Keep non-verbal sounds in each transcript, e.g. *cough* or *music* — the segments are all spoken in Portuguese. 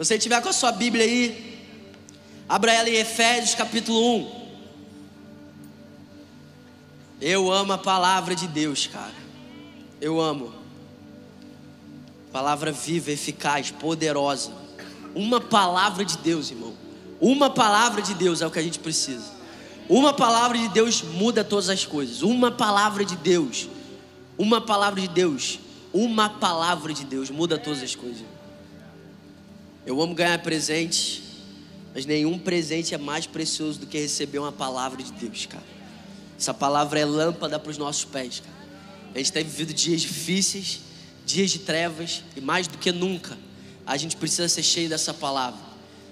Você tiver com a sua Bíblia aí, abra ela em Efésios capítulo 1. Eu amo a palavra de Deus, cara. Eu amo. Palavra viva, eficaz, poderosa. Uma palavra de Deus, irmão. Uma palavra de Deus é o que a gente precisa. Uma palavra de Deus muda todas as coisas. Uma palavra de Deus. Uma palavra de Deus. Uma palavra de Deus muda todas as coisas. Eu amo ganhar presente, mas nenhum presente é mais precioso do que receber uma palavra de Deus, cara. Essa palavra é lâmpada para os nossos pés, cara. A gente tem vivido dias difíceis, dias de trevas, e mais do que nunca, a gente precisa ser cheio dessa palavra.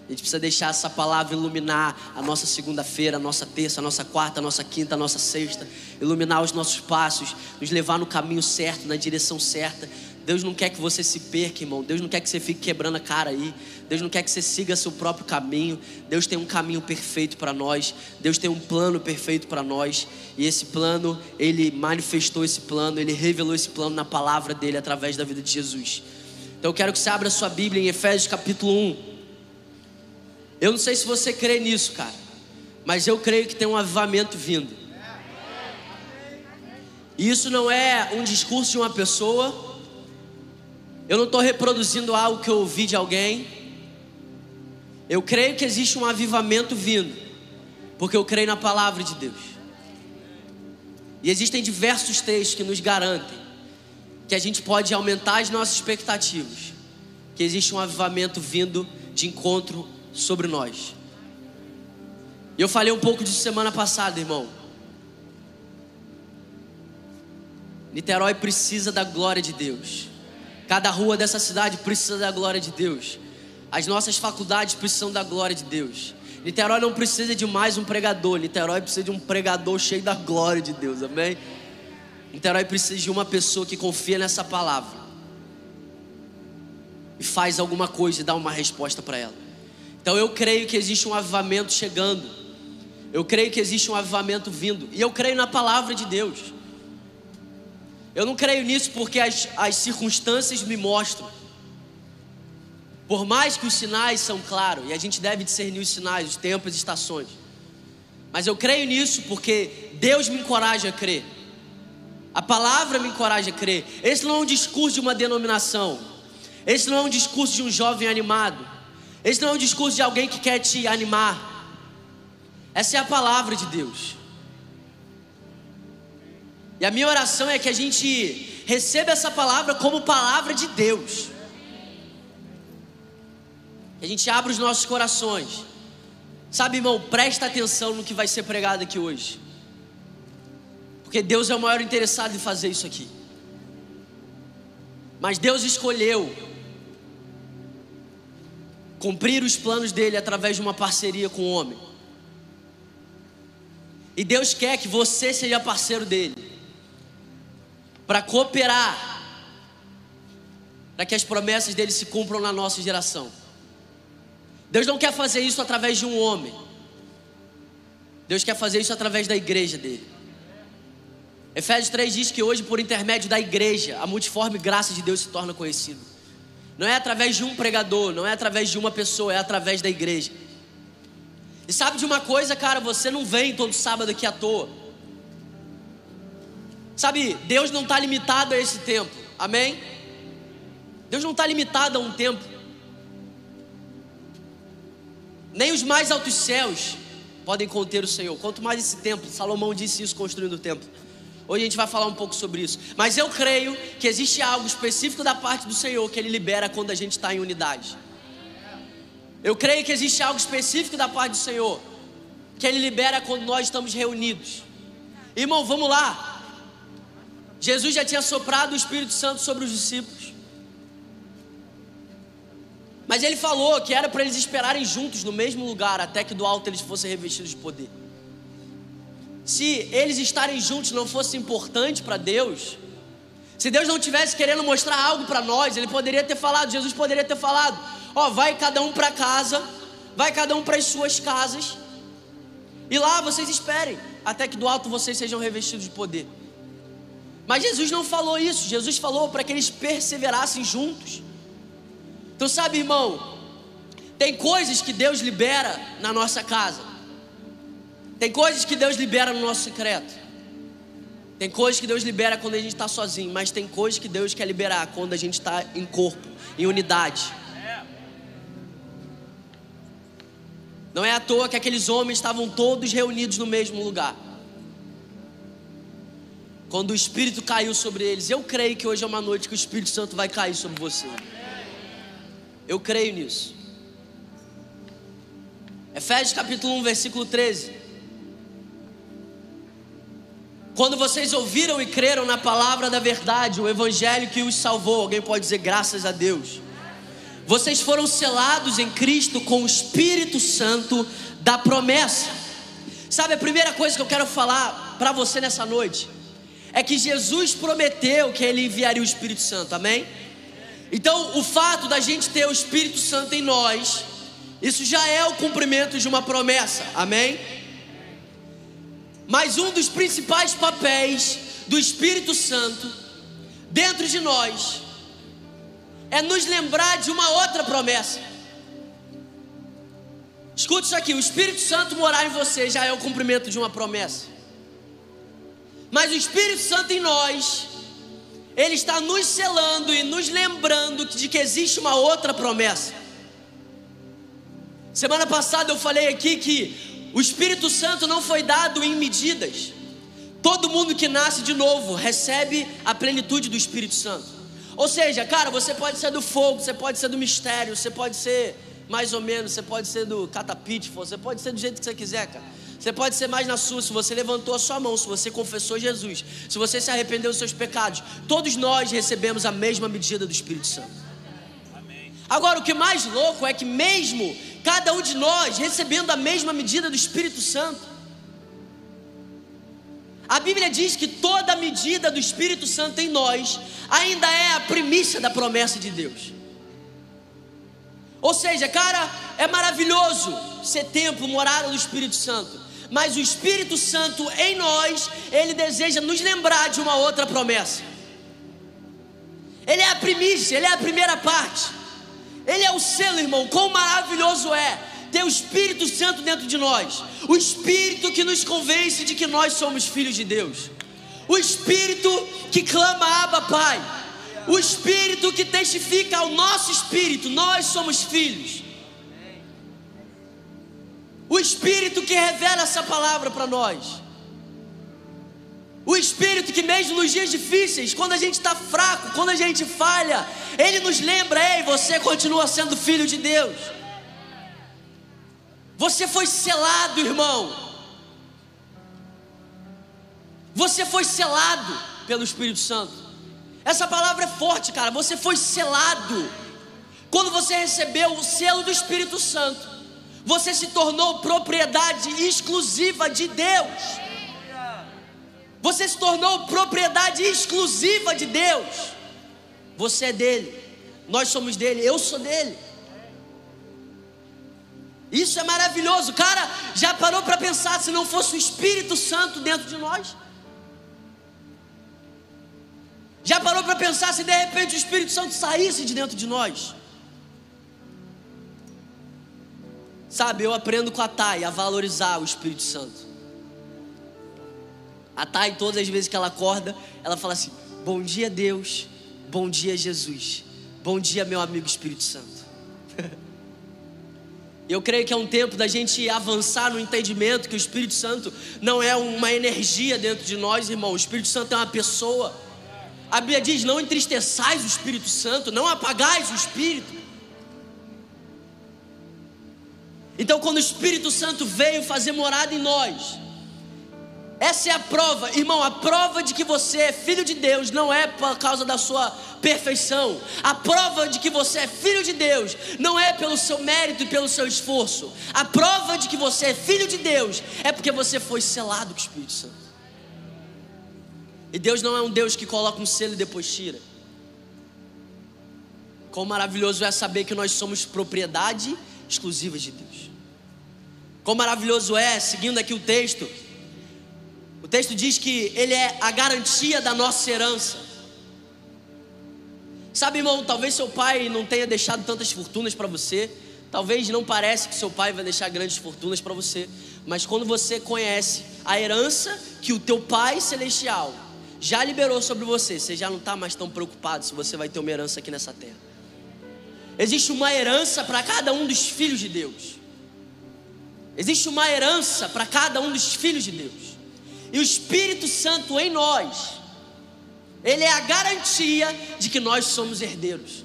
A gente precisa deixar essa palavra iluminar a nossa segunda-feira, a nossa terça, a nossa quarta, a nossa quinta, a nossa sexta, iluminar os nossos passos, nos levar no caminho certo, na direção certa. Deus não quer que você se perca, irmão. Deus não quer que você fique quebrando a cara aí. Deus não quer que você siga seu próprio caminho. Deus tem um caminho perfeito para nós. Deus tem um plano perfeito para nós. E esse plano, ele manifestou esse plano, ele revelou esse plano na palavra dele através da vida de Jesus. Então eu quero que você abra sua Bíblia em Efésios capítulo 1. Eu não sei se você crê nisso, cara, mas eu creio que tem um avivamento vindo. E isso não é um discurso de uma pessoa. Eu não estou reproduzindo algo que eu ouvi de alguém. Eu creio que existe um avivamento vindo, porque eu creio na palavra de Deus. E existem diversos textos que nos garantem que a gente pode aumentar as nossas expectativas, que existe um avivamento vindo de encontro sobre nós. E eu falei um pouco disso semana passada, irmão. Niterói precisa da glória de Deus. Cada rua dessa cidade precisa da glória de Deus. As nossas faculdades precisam da glória de Deus. Niterói não precisa de mais um pregador. Niterói precisa de um pregador cheio da glória de Deus. Amém? Niterói precisa de uma pessoa que confia nessa palavra e faz alguma coisa e dá uma resposta para ela. Então eu creio que existe um avivamento chegando. Eu creio que existe um avivamento vindo. E eu creio na palavra de Deus. Eu não creio nisso porque as, as circunstâncias me mostram. Por mais que os sinais são claros, e a gente deve discernir os sinais, os tempos e estações. Mas eu creio nisso porque Deus me encoraja a crer. A palavra me encoraja a crer. Esse não é um discurso de uma denominação. Esse não é um discurso de um jovem animado. Esse não é um discurso de alguém que quer te animar. Essa é a palavra de Deus. E a minha oração é que a gente receba essa palavra como palavra de Deus. Que a gente abra os nossos corações. Sabe, irmão, presta atenção no que vai ser pregado aqui hoje. Porque Deus é o maior interessado em fazer isso aqui. Mas Deus escolheu cumprir os planos dele através de uma parceria com o homem. E Deus quer que você seja parceiro dele, para cooperar, para que as promessas dele se cumpram na nossa geração. Deus não quer fazer isso através de um homem, Deus quer fazer isso através da igreja dele. Efésios 3 diz que hoje, por intermédio da igreja, a multiforme graça de Deus se torna conhecida. Não é através de um pregador, não é através de uma pessoa, é através da igreja. E sabe de uma coisa, cara, você não vem todo sábado aqui à toa. Sabe, Deus não está limitado a esse tempo, amém? Deus não está limitado a um tempo. Nem os mais altos céus podem conter o Senhor. Quanto mais esse templo, Salomão disse isso construindo o templo. Hoje a gente vai falar um pouco sobre isso. Mas eu creio que existe algo específico da parte do Senhor que Ele libera quando a gente está em unidade. Eu creio que existe algo específico da parte do Senhor que Ele libera quando nós estamos reunidos. Irmão, vamos lá. Jesus já tinha soprado o Espírito Santo sobre os discípulos. Mas ele falou que era para eles esperarem juntos no mesmo lugar até que do alto eles fossem revestidos de poder se eles estarem juntos não fosse importante para Deus, se Deus não tivesse querendo mostrar algo para nós, Ele poderia ter falado, Jesus poderia ter falado: Ó, oh, vai cada um para casa, vai cada um para as suas casas, e lá vocês esperem, até que do alto vocês sejam revestidos de poder. Mas Jesus não falou isso, Jesus falou para que eles perseverassem juntos. Então, sabe, irmão, Tem coisas que Deus libera na nossa casa. Tem coisas que Deus libera no nosso secreto. Tem coisas que Deus libera quando a gente está sozinho, mas tem coisas que Deus quer liberar quando a gente está em corpo, em unidade. Não é à toa que aqueles homens estavam todos reunidos no mesmo lugar. Quando o Espírito caiu sobre eles, eu creio que hoje é uma noite que o Espírito Santo vai cair sobre você. Eu creio nisso. Efésios capítulo 1, versículo 13. Quando vocês ouviram e creram na palavra da verdade, o evangelho que os salvou, alguém pode dizer graças a Deus. Vocês foram selados em Cristo com o Espírito Santo da promessa. Sabe a primeira coisa que eu quero falar para você nessa noite? É que Jesus prometeu que ele enviaria o Espírito Santo, amém? Então, o fato da gente ter o Espírito Santo em nós, isso já é o cumprimento de uma promessa, amém? Mas um dos principais papéis do Espírito Santo dentro de nós é nos lembrar de uma outra promessa. Escute isso aqui: o Espírito Santo morar em você já é o cumprimento de uma promessa. Mas o Espírito Santo em nós, ele está nos selando e nos lembrando de que existe uma outra promessa. Semana passada eu falei aqui que o Espírito Santo não foi dado em medidas. Todo mundo que nasce de novo recebe a plenitude do Espírito Santo. Ou seja, cara, você pode ser do fogo, você pode ser do mistério, você pode ser mais ou menos, você pode ser do catapite, você pode ser do jeito que você quiser, cara. Você pode ser mais na sua, se você levantou a sua mão, se você confessou Jesus, se você se arrependeu dos seus pecados. Todos nós recebemos a mesma medida do Espírito Santo. Agora, o que mais louco é que, mesmo cada um de nós recebendo a mesma medida do Espírito Santo, a Bíblia diz que toda medida do Espírito Santo em nós ainda é a primícia da promessa de Deus. Ou seja, cara, é maravilhoso ser templo, morada do Espírito Santo. Mas o Espírito Santo em nós, ele deseja nos lembrar de uma outra promessa. Ele é a primícia, ele é a primeira parte. Ele é o selo, irmão. Quão maravilhoso é ter o Espírito Santo dentro de nós. O Espírito que nos convence de que nós somos filhos de Deus. O Espírito que clama Abba Pai. O Espírito que testifica ao nosso espírito, nós somos filhos. O Espírito que revela essa palavra para nós. O Espírito que, mesmo nos dias difíceis, quando a gente está fraco, quando a gente falha, Ele nos lembra: ei, você continua sendo filho de Deus. Você foi selado, irmão. Você foi selado pelo Espírito Santo. Essa palavra é forte, cara. Você foi selado. Quando você recebeu o selo do Espírito Santo, você se tornou propriedade exclusiva de Deus. Você se tornou propriedade exclusiva de Deus. Você é dele. Nós somos dele. Eu sou dele. Isso é maravilhoso. Cara, já parou para pensar se não fosse o Espírito Santo dentro de nós? Já parou para pensar se de repente o Espírito Santo saísse de dentro de nós? Sabe, eu aprendo com a Thay a valorizar o Espírito Santo. A Thay, todas as vezes que ela acorda, ela fala assim: Bom dia, Deus. Bom dia, Jesus. Bom dia, meu amigo Espírito Santo. *laughs* Eu creio que é um tempo da gente avançar no entendimento que o Espírito Santo não é uma energia dentro de nós, irmão. O Espírito Santo é uma pessoa. A Bíblia diz: não entristeçais o Espírito Santo, não apagais o Espírito. Então, quando o Espírito Santo veio fazer morada em nós, essa é a prova, irmão. A prova de que você é filho de Deus não é por causa da sua perfeição. A prova de que você é filho de Deus não é pelo seu mérito e pelo seu esforço. A prova de que você é filho de Deus é porque você foi selado com o Espírito Santo. E Deus não é um Deus que coloca um selo e depois tira. Quão maravilhoso é saber que nós somos propriedade exclusiva de Deus. Quão maravilhoso é, seguindo aqui o texto, o texto diz que Ele é a garantia da nossa herança. Sabe, irmão, talvez seu pai não tenha deixado tantas fortunas para você, Talvez não pareça que seu pai vai deixar grandes fortunas para você, mas quando você conhece a herança que o teu pai celestial já liberou sobre você, você já não está mais tão preocupado se você vai ter uma herança aqui nessa terra. Existe uma herança para cada um dos filhos de Deus. Existe uma herança para cada um dos filhos de Deus. E o Espírito Santo em nós, ele é a garantia de que nós somos herdeiros.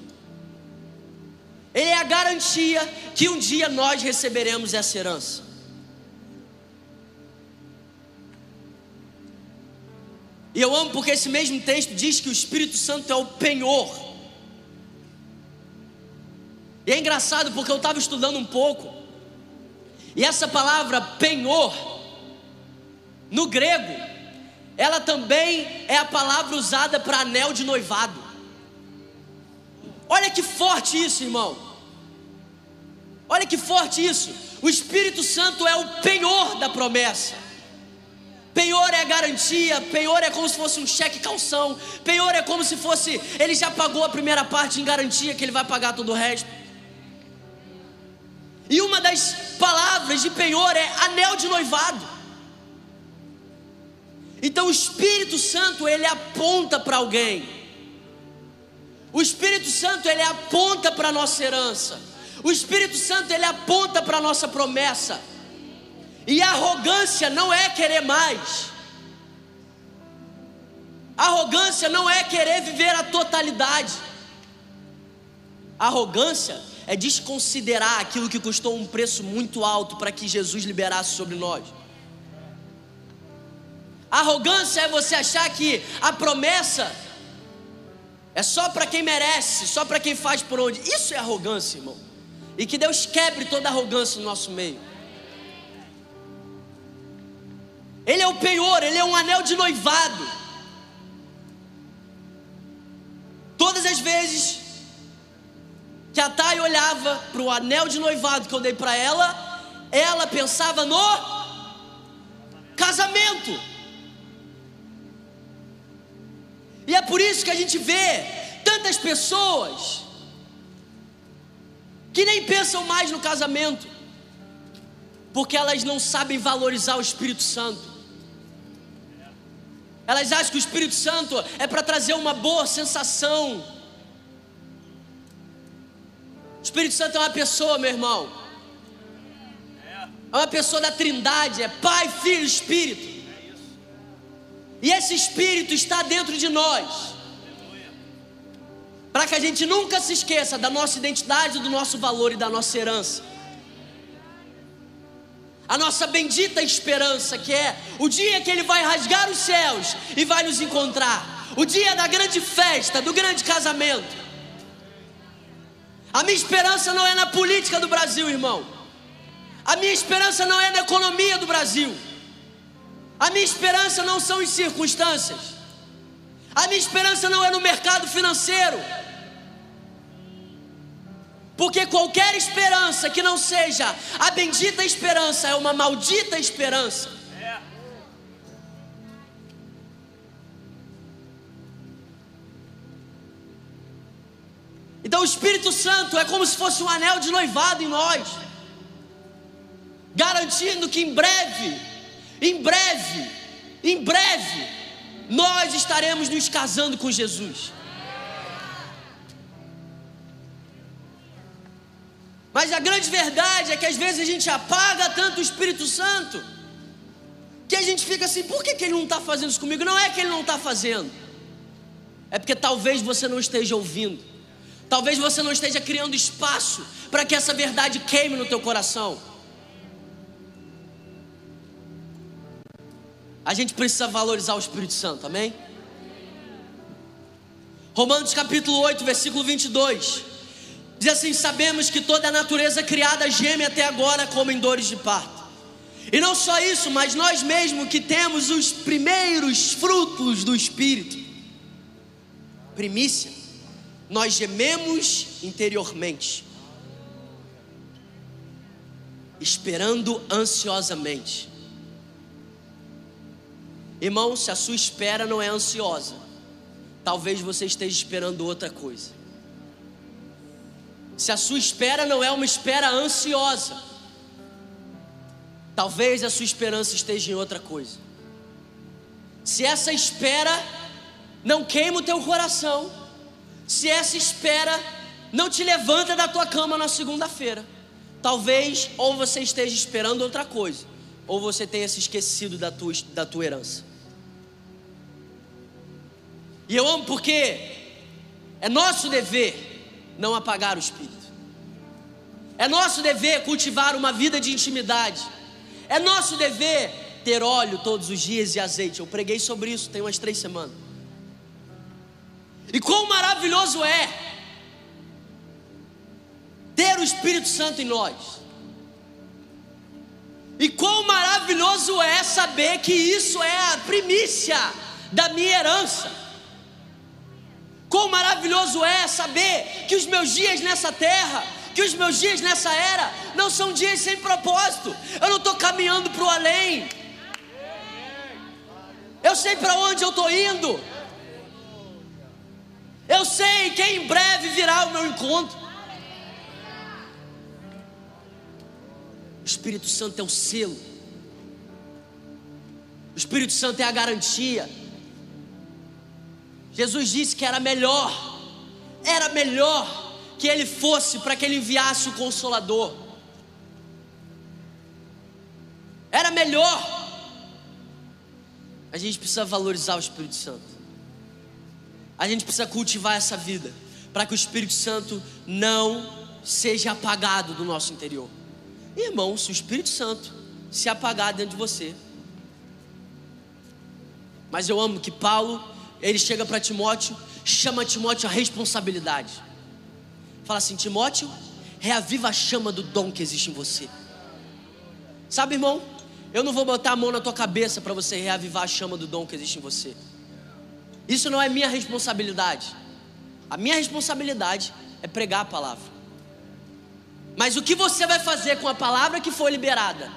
Ele é a garantia que um dia nós receberemos essa herança. E eu amo porque esse mesmo texto diz que o Espírito Santo é o penhor. E é engraçado porque eu estava estudando um pouco, e essa palavra penhor, no grego, ela também é a palavra usada para anel de noivado. Olha que forte isso, irmão. Olha que forte isso. O Espírito Santo é o penhor da promessa. Penhor é garantia, penhor é como se fosse um cheque calção, penhor é como se fosse, ele já pagou a primeira parte em garantia que ele vai pagar todo o resto. E uma das palavras de penhor é anel de noivado. Então o Espírito Santo ele aponta para alguém. O Espírito Santo ele aponta para a nossa herança. O Espírito Santo ele aponta para a nossa promessa. E arrogância não é querer mais. Arrogância não é querer viver a totalidade. Arrogância é desconsiderar aquilo que custou um preço muito alto para que Jesus liberasse sobre nós. Arrogância é você achar que a promessa é só para quem merece, só para quem faz por onde. Isso é arrogância, irmão. E que Deus quebre toda arrogância no nosso meio. Ele é o penhor, ele é um anel de noivado. Todas as vezes a Thay olhava para o anel de noivado que eu dei para ela, ela pensava no casamento. E é por isso que a gente vê tantas pessoas que nem pensam mais no casamento, porque elas não sabem valorizar o Espírito Santo. Elas acham que o Espírito Santo é para trazer uma boa sensação o Espírito Santo é uma pessoa, meu irmão. É uma pessoa da Trindade, é Pai, Filho Espírito. E esse Espírito está dentro de nós. Para que a gente nunca se esqueça da nossa identidade, do nosso valor e da nossa herança. A nossa bendita esperança, que é o dia que Ele vai rasgar os céus e vai nos encontrar. O dia da grande festa, do grande casamento. A minha esperança não é na política do Brasil, irmão. A minha esperança não é na economia do Brasil. A minha esperança não são em circunstâncias. A minha esperança não é no mercado financeiro. Porque qualquer esperança que não seja a bendita esperança é uma maldita esperança. Então o Espírito Santo é como se fosse um anel de noivado em nós, garantindo que em breve, em breve, em breve, nós estaremos nos casando com Jesus. Mas a grande verdade é que às vezes a gente apaga tanto o Espírito Santo, que a gente fica assim: por que, que ele não está fazendo isso comigo? Não é que ele não está fazendo, é porque talvez você não esteja ouvindo. Talvez você não esteja criando espaço para que essa verdade queime no teu coração. A gente precisa valorizar o Espírito Santo, amém? Romanos capítulo 8, versículo 22. Diz assim: Sabemos que toda a natureza criada geme até agora como em dores de parto. E não só isso, mas nós mesmos que temos os primeiros frutos do Espírito, primícia nós gememos interiormente, esperando ansiosamente. Irmão, se a sua espera não é ansiosa, talvez você esteja esperando outra coisa. Se a sua espera não é uma espera ansiosa, talvez a sua esperança esteja em outra coisa. Se essa espera não queima o teu coração, se essa espera não te levanta da tua cama na segunda-feira, talvez ou você esteja esperando outra coisa, ou você tenha se esquecido da tua, da tua herança. E eu amo porque é nosso dever não apagar o espírito. É nosso dever cultivar uma vida de intimidade. É nosso dever ter óleo todos os dias e azeite. Eu preguei sobre isso tem umas três semanas. E quão maravilhoso é ter o Espírito Santo em nós. E quão maravilhoso é saber que isso é a primícia da minha herança. Quão maravilhoso é saber que os meus dias nessa terra, que os meus dias nessa era, não são dias sem propósito. Eu não estou caminhando para o além. Eu sei para onde eu estou indo. Eu sei que em breve virá o meu encontro. O Espírito Santo é o selo. O Espírito Santo é a garantia. Jesus disse que era melhor, era melhor que ele fosse para que ele enviasse o consolador. Era melhor. A gente precisa valorizar o Espírito Santo. A gente precisa cultivar essa vida para que o Espírito Santo não seja apagado do nosso interior. Irmão, se o Espírito Santo se apagar dentro de você. Mas eu amo que Paulo, ele chega para Timóteo, chama Timóteo a responsabilidade. Fala assim: Timóteo, reaviva a chama do dom que existe em você. Sabe, irmão? Eu não vou botar a mão na tua cabeça para você reavivar a chama do dom que existe em você. Isso não é minha responsabilidade. A minha responsabilidade é pregar a palavra. Mas o que você vai fazer com a palavra que foi liberada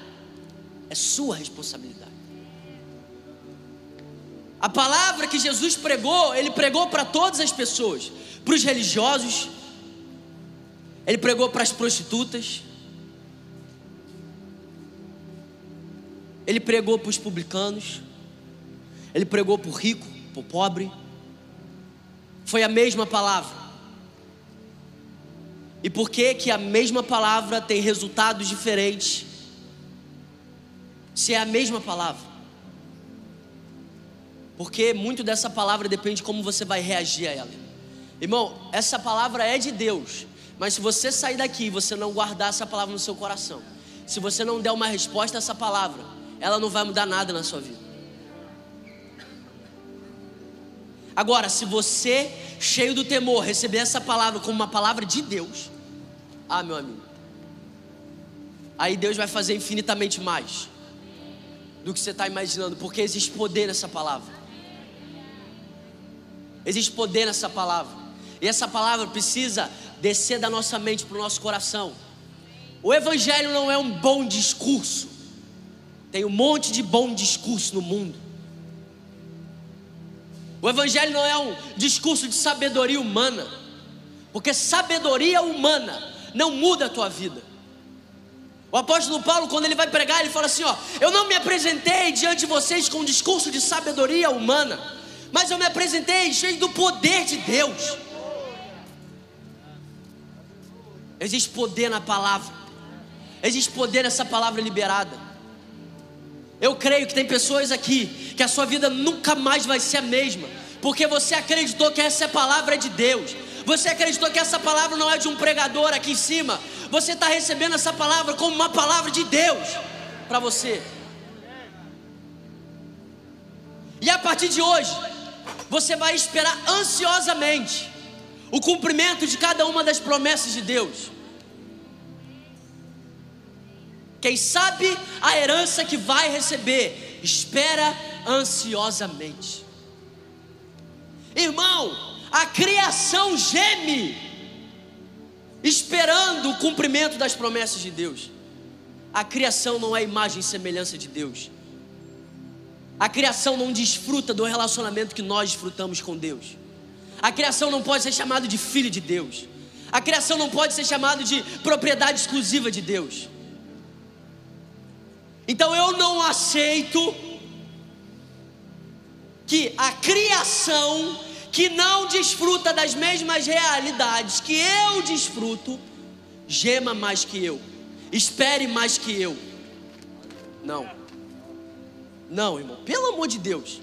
é sua responsabilidade. A palavra que Jesus pregou, ele pregou para todas as pessoas, para os religiosos, ele pregou para as prostitutas, ele pregou para os publicanos, ele pregou para o rico, para o pobre. Foi a mesma palavra. E por que que a mesma palavra tem resultados diferentes? Se é a mesma palavra. Porque muito dessa palavra depende de como você vai reagir a ela. Irmão, essa palavra é de Deus. Mas se você sair daqui e você não guardar essa palavra no seu coração, se você não der uma resposta a essa palavra, ela não vai mudar nada na sua vida. Agora, se você, cheio do temor, receber essa palavra como uma palavra de Deus, ah, meu amigo, aí Deus vai fazer infinitamente mais do que você está imaginando, porque existe poder nessa palavra. Existe poder nessa palavra. E essa palavra precisa descer da nossa mente para o nosso coração. O Evangelho não é um bom discurso. Tem um monte de bom discurso no mundo. O Evangelho não é um discurso de sabedoria humana, porque sabedoria humana não muda a tua vida. O apóstolo Paulo, quando ele vai pregar, ele fala assim: Ó, eu não me apresentei diante de vocês com um discurso de sabedoria humana, mas eu me apresentei cheio do poder de Deus. Existe poder na palavra, existe poder nessa palavra liberada. Eu creio que tem pessoas aqui que a sua vida nunca mais vai ser a mesma, porque você acreditou que essa palavra é de Deus. Você acreditou que essa palavra não é de um pregador aqui em cima. Você está recebendo essa palavra como uma palavra de Deus para você. E a partir de hoje, você vai esperar ansiosamente o cumprimento de cada uma das promessas de Deus. Quem sabe a herança que vai receber, espera ansiosamente. Irmão, a criação geme, esperando o cumprimento das promessas de Deus. A criação não é imagem e semelhança de Deus. A criação não desfruta do relacionamento que nós desfrutamos com Deus. A criação não pode ser chamada de filho de Deus. A criação não pode ser chamada de propriedade exclusiva de Deus. Então eu não aceito que a criação que não desfruta das mesmas realidades que eu desfruto, gema mais que eu, espere mais que eu. Não. Não, irmão, pelo amor de Deus.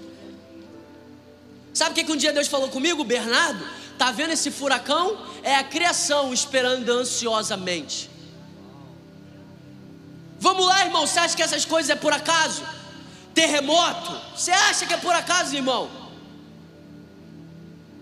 Sabe o que, que um dia Deus falou comigo, Bernardo? Tá vendo esse furacão? É a criação esperando ansiosamente. Vamos lá, irmão. Você acha que essas coisas é por acaso? Terremoto? Você acha que é por acaso, irmão?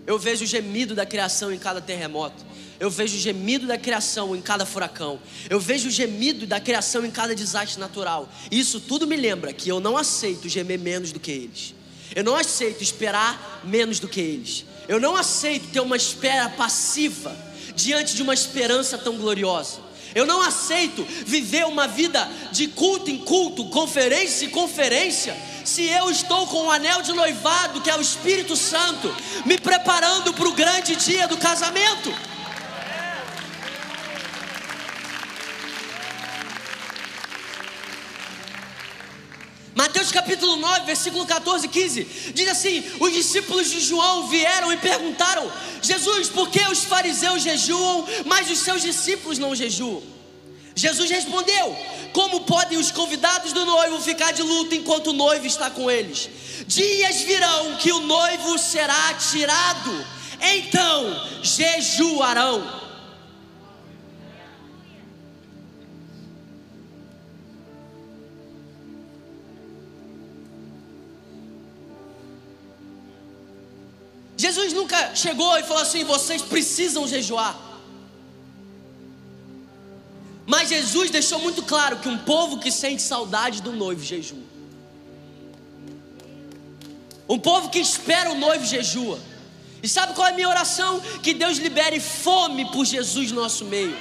Eu vejo o gemido da criação em cada terremoto. Eu vejo o gemido da criação em cada furacão. Eu vejo o gemido da criação em cada desastre natural. Isso tudo me lembra que eu não aceito gemer menos do que eles. Eu não aceito esperar menos do que eles. Eu não aceito ter uma espera passiva diante de uma esperança tão gloriosa. Eu não aceito viver uma vida de culto em culto, conferência em conferência, se eu estou com o anel de noivado, que é o Espírito Santo, me preparando para o grande dia do casamento. Mateus capítulo 9, versículo 14 e 15, diz assim: Os discípulos de João vieram e perguntaram: Jesus, por que os fariseus jejuam, mas os seus discípulos não jejuam? Jesus respondeu: Como podem os convidados do noivo ficar de luto enquanto o noivo está com eles? Dias virão que o noivo será tirado, então jejuarão. Jesus nunca chegou e falou assim: vocês precisam jejuar. Mas Jesus deixou muito claro que um povo que sente saudade do noivo jejua. Um povo que espera o noivo jejua. E sabe qual é a minha oração? Que Deus libere fome por Jesus no nosso meio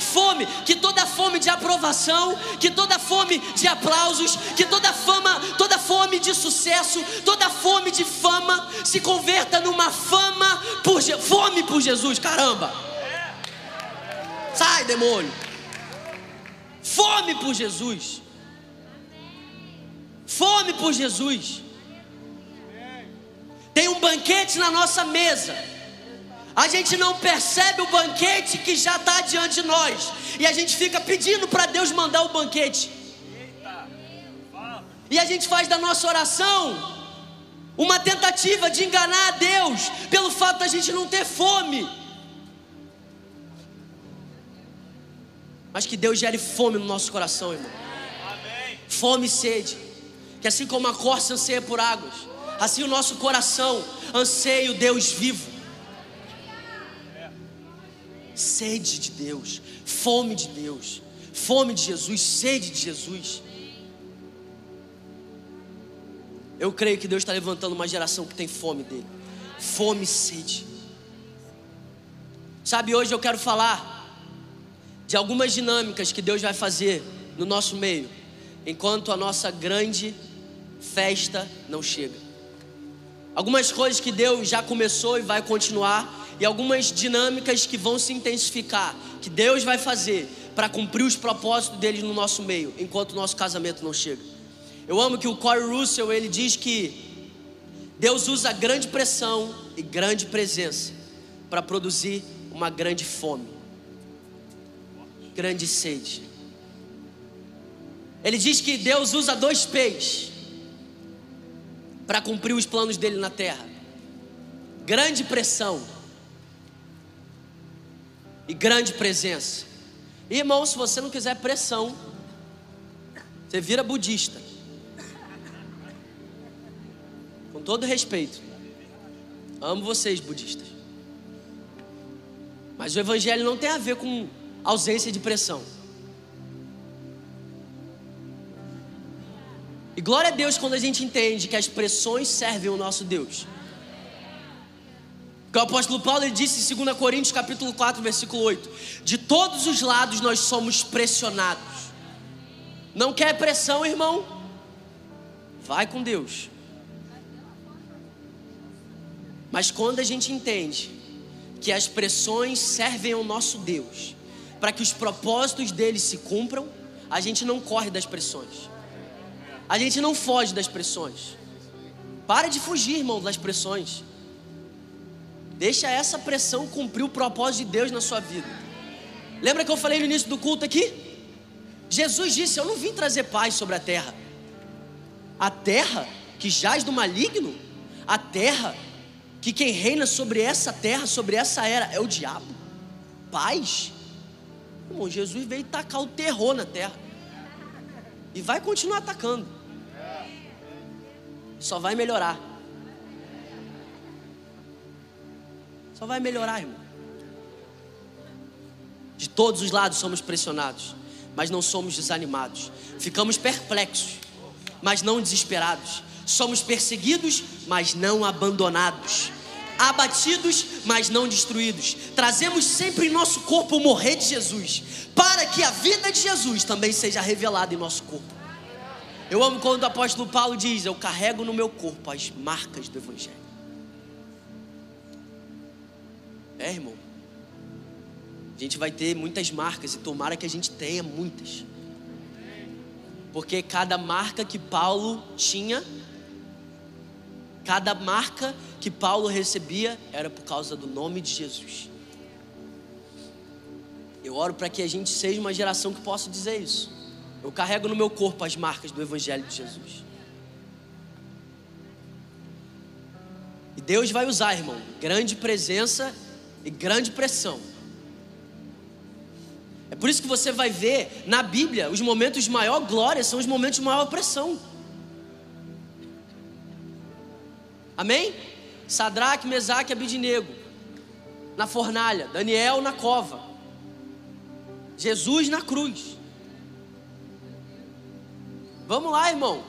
fome, que toda fome de aprovação, que toda fome de aplausos, que toda fama, toda fome de sucesso, toda fome de fama se converta numa fama por fome por Jesus, caramba. Sai, demônio. Fome por Jesus. Fome por Jesus. Tem um banquete na nossa mesa a gente não percebe o banquete que já está diante de nós. E a gente fica pedindo para Deus mandar o banquete. E a gente faz da nossa oração uma tentativa de enganar a Deus pelo fato da gente não ter fome. Mas que Deus gere fome no nosso coração, irmão. Fome e sede. Que assim como a corça anseia por águas, assim o nosso coração anseia o Deus vivo sede de Deus, fome de Deus, fome de Jesus, sede de Jesus. Eu creio que Deus está levantando uma geração que tem fome dele, fome e sede. Sabe, hoje eu quero falar de algumas dinâmicas que Deus vai fazer no nosso meio, enquanto a nossa grande festa não chega. Algumas coisas que Deus já começou e vai continuar e algumas dinâmicas que vão se intensificar, que Deus vai fazer para cumprir os propósitos dele no nosso meio, enquanto o nosso casamento não chega. Eu amo que o Corey Russell ele diz que Deus usa grande pressão e grande presença para produzir uma grande fome, grande sede. Ele diz que Deus usa dois peixes para cumprir os planos dele na terra. Grande pressão e grande presença. Irmão, se você não quiser pressão, você vira budista. Com todo respeito. Amo vocês, budistas. Mas o evangelho não tem a ver com ausência de pressão. E glória a Deus quando a gente entende que as pressões servem o nosso Deus. Que o apóstolo Paulo ele disse em 2 Coríntios capítulo 4, versículo 8: De todos os lados nós somos pressionados. Não quer pressão, irmão? Vai com Deus. Mas quando a gente entende que as pressões servem ao nosso Deus, para que os propósitos dele se cumpram, a gente não corre das pressões. A gente não foge das pressões. Para de fugir, irmão, das pressões. Deixa essa pressão cumprir o propósito de Deus na sua vida. Lembra que eu falei no início do culto aqui? Jesus disse: Eu não vim trazer paz sobre a terra. A terra que jaz do maligno, a terra que quem reina sobre essa terra, sobre essa era, é o diabo. Paz. Irmão, Jesus veio tacar o terror na terra. E vai continuar atacando. Só vai melhorar. Só vai melhorar, irmão. De todos os lados somos pressionados, mas não somos desanimados. Ficamos perplexos, mas não desesperados. Somos perseguidos, mas não abandonados. Abatidos, mas não destruídos. Trazemos sempre em nosso corpo o morrer de Jesus, para que a vida de Jesus também seja revelada em nosso corpo. Eu amo quando o apóstolo Paulo diz: Eu carrego no meu corpo as marcas do Evangelho. É, irmão. A gente vai ter muitas marcas e tomara que a gente tenha muitas. Porque cada marca que Paulo tinha Cada marca que Paulo recebia era por causa do nome de Jesus. Eu oro para que a gente seja uma geração que possa dizer isso. Eu carrego no meu corpo as marcas do Evangelho de Jesus. E Deus vai usar, irmão, grande presença e grande pressão. É por isso que você vai ver na Bíblia os momentos de maior glória são os momentos de maior pressão. Amém? Sadraque, Mesaque e Abidinego na fornalha, Daniel na cova, Jesus na cruz. Vamos lá, irmão.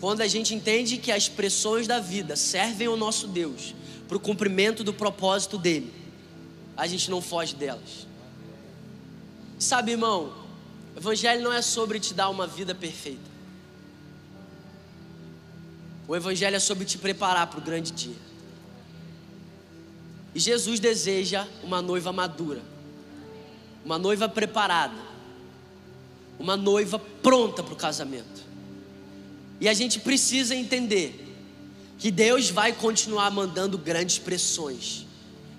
Quando a gente entende que as pressões da vida servem ao nosso Deus para o cumprimento do propósito dele, a gente não foge delas. Sabe, irmão, o Evangelho não é sobre te dar uma vida perfeita. O Evangelho é sobre te preparar para o grande dia. E Jesus deseja uma noiva madura, uma noiva preparada, uma noiva pronta para o casamento. E a gente precisa entender que Deus vai continuar mandando grandes pressões.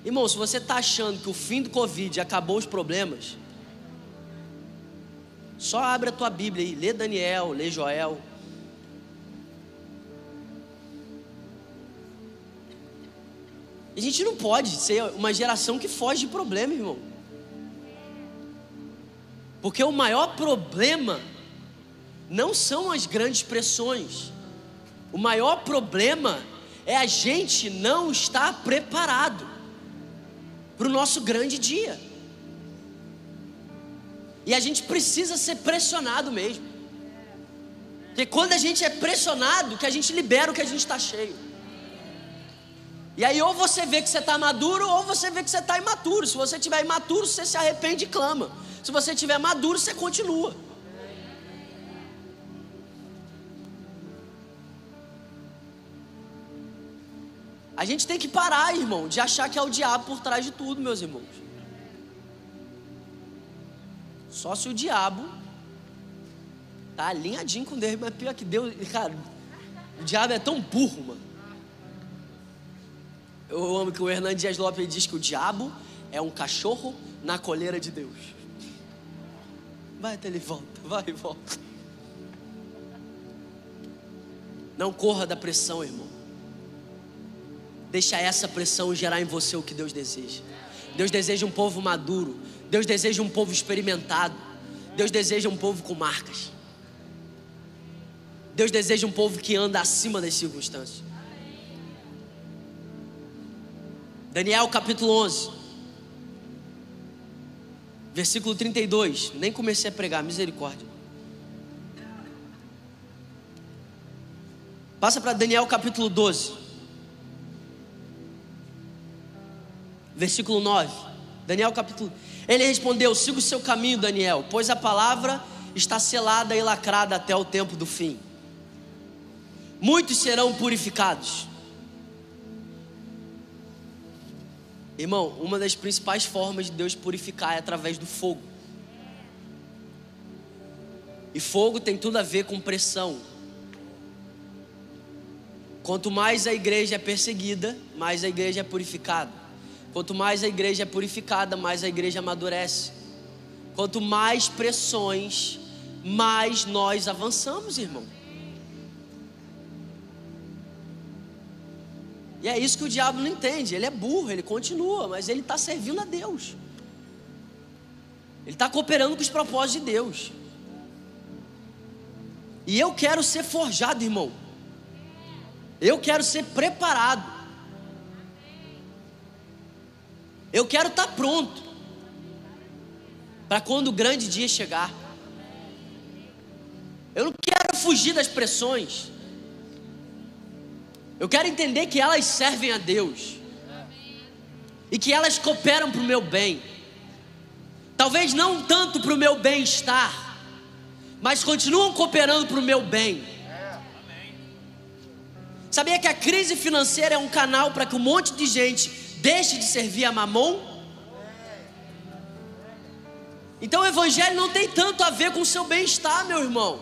Irmão, se você está achando que o fim do Covid acabou os problemas, só abre a tua Bíblia aí, lê Daniel, lê Joel. A gente não pode ser uma geração que foge de problema, irmão. Porque o maior problema não são as grandes pressões. O maior problema é a gente não estar preparado para o nosso grande dia. E a gente precisa ser pressionado mesmo. Porque quando a gente é pressionado, que a gente libera o que a gente está cheio. E aí, ou você vê que você está maduro, ou você vê que você está imaturo. Se você estiver imaturo, você se arrepende e clama. Se você estiver maduro, você continua. A gente tem que parar, irmão, de achar que é o diabo por trás de tudo, meus irmãos. Só se o diabo tá alinhadinho com Deus, mas pior que Deus, cara, o diabo é tão burro, mano. Eu amo que o Hernan Dias Lopes diz que o diabo é um cachorro na coleira de Deus. Vai até ele volta, vai e volta. Não corra da pressão, irmão. Deixa essa pressão gerar em você o que Deus deseja. Deus deseja um povo maduro. Deus deseja um povo experimentado. Deus deseja um povo com marcas. Deus deseja um povo que anda acima das circunstâncias. Daniel capítulo 11, versículo 32. Nem comecei a pregar, misericórdia. Passa para Daniel capítulo 12, versículo 9. Daniel capítulo. Ele respondeu: Siga o seu caminho, Daniel, pois a palavra está selada e lacrada até o tempo do fim. Muitos serão purificados Irmão, uma das principais formas de Deus purificar é através do fogo. E fogo tem tudo a ver com pressão. Quanto mais a igreja é perseguida, mais a igreja é purificada. Quanto mais a igreja é purificada, mais a igreja amadurece. Quanto mais pressões, mais nós avançamos, irmão. E é isso que o diabo não entende. Ele é burro, ele continua, mas ele está servindo a Deus. Ele está cooperando com os propósitos de Deus. E eu quero ser forjado, irmão. Eu quero ser preparado. Eu quero estar tá pronto para quando o grande dia chegar. Eu não quero fugir das pressões. Eu quero entender que elas servem a Deus e que elas cooperam para o meu bem. Talvez não tanto para o meu bem-estar, mas continuam cooperando para o meu bem. Sabia que a crise financeira é um canal para que um monte de gente deixe de servir a mamon? Então o evangelho não tem tanto a ver com o seu bem-estar, meu irmão.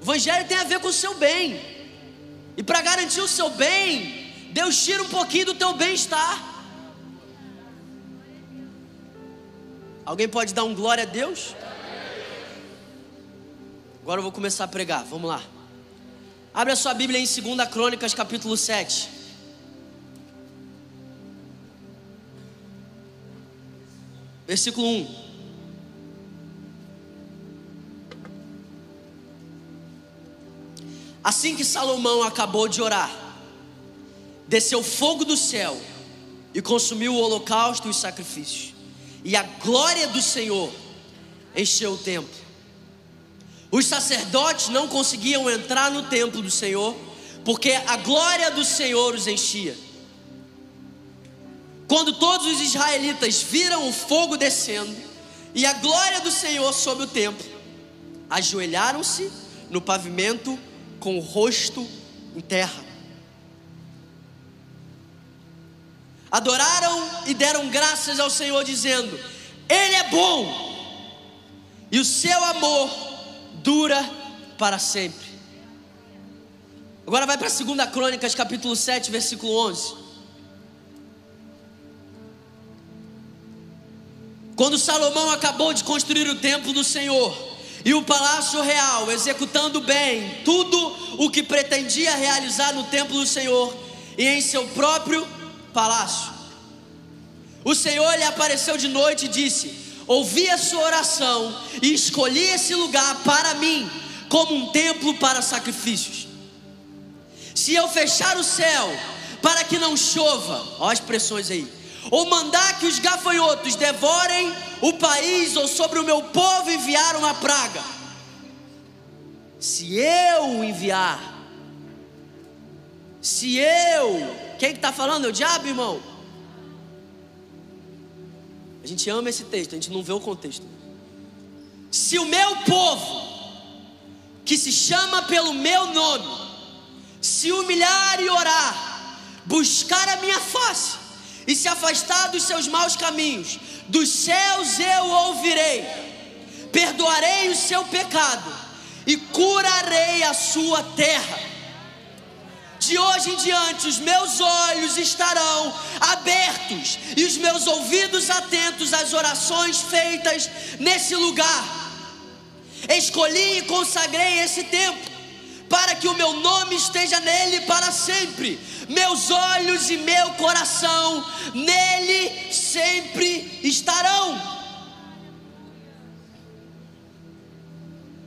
O evangelho tem a ver com o seu bem. E para garantir o seu bem, Deus tira um pouquinho do teu bem-estar. Alguém pode dar um glória a Deus? Agora eu vou começar a pregar, vamos lá. Abre a sua Bíblia em 2 Crônicas, capítulo 7. Versículo 1. Assim que Salomão acabou de orar, desceu fogo do céu e consumiu o holocausto e os sacrifícios, e a glória do Senhor encheu o templo. Os sacerdotes não conseguiam entrar no templo do Senhor, porque a glória do Senhor os enchia. Quando todos os israelitas viram o fogo descendo e a glória do Senhor sobre o templo, ajoelharam-se no pavimento com o rosto em terra. Adoraram e deram graças ao Senhor, dizendo: Ele é bom, e o seu amor dura para sempre. Agora vai para 2 Crônicas, capítulo 7, versículo 11. Quando Salomão acabou de construir o templo do Senhor e o palácio real, executando bem tudo o que pretendia realizar no templo do Senhor e em seu próprio palácio, o Senhor lhe apareceu de noite e disse: ouvi a sua oração e escolhi esse lugar para mim como um templo para sacrifícios. Se eu fechar o céu para que não chova, ó as pressões aí, ou mandar que os gafanhotos devorem o país, ou sobre o meu povo enviar uma praga, se eu enviar, se eu, quem está falando? É o diabo, irmão? A gente ama esse texto, a gente não vê o contexto. Se o meu povo, que se chama pelo meu nome, se humilhar e orar, buscar a minha face e se afastar dos seus maus caminhos, dos céus eu ouvirei, perdoarei o seu pecado e curarei a sua terra de hoje em diante, os meus olhos estarão abertos e os meus ouvidos atentos às orações feitas nesse lugar. Escolhi e consagrei esse tempo para que o meu nome esteja nele para sempre. Meus olhos e meu coração nele sempre estarão.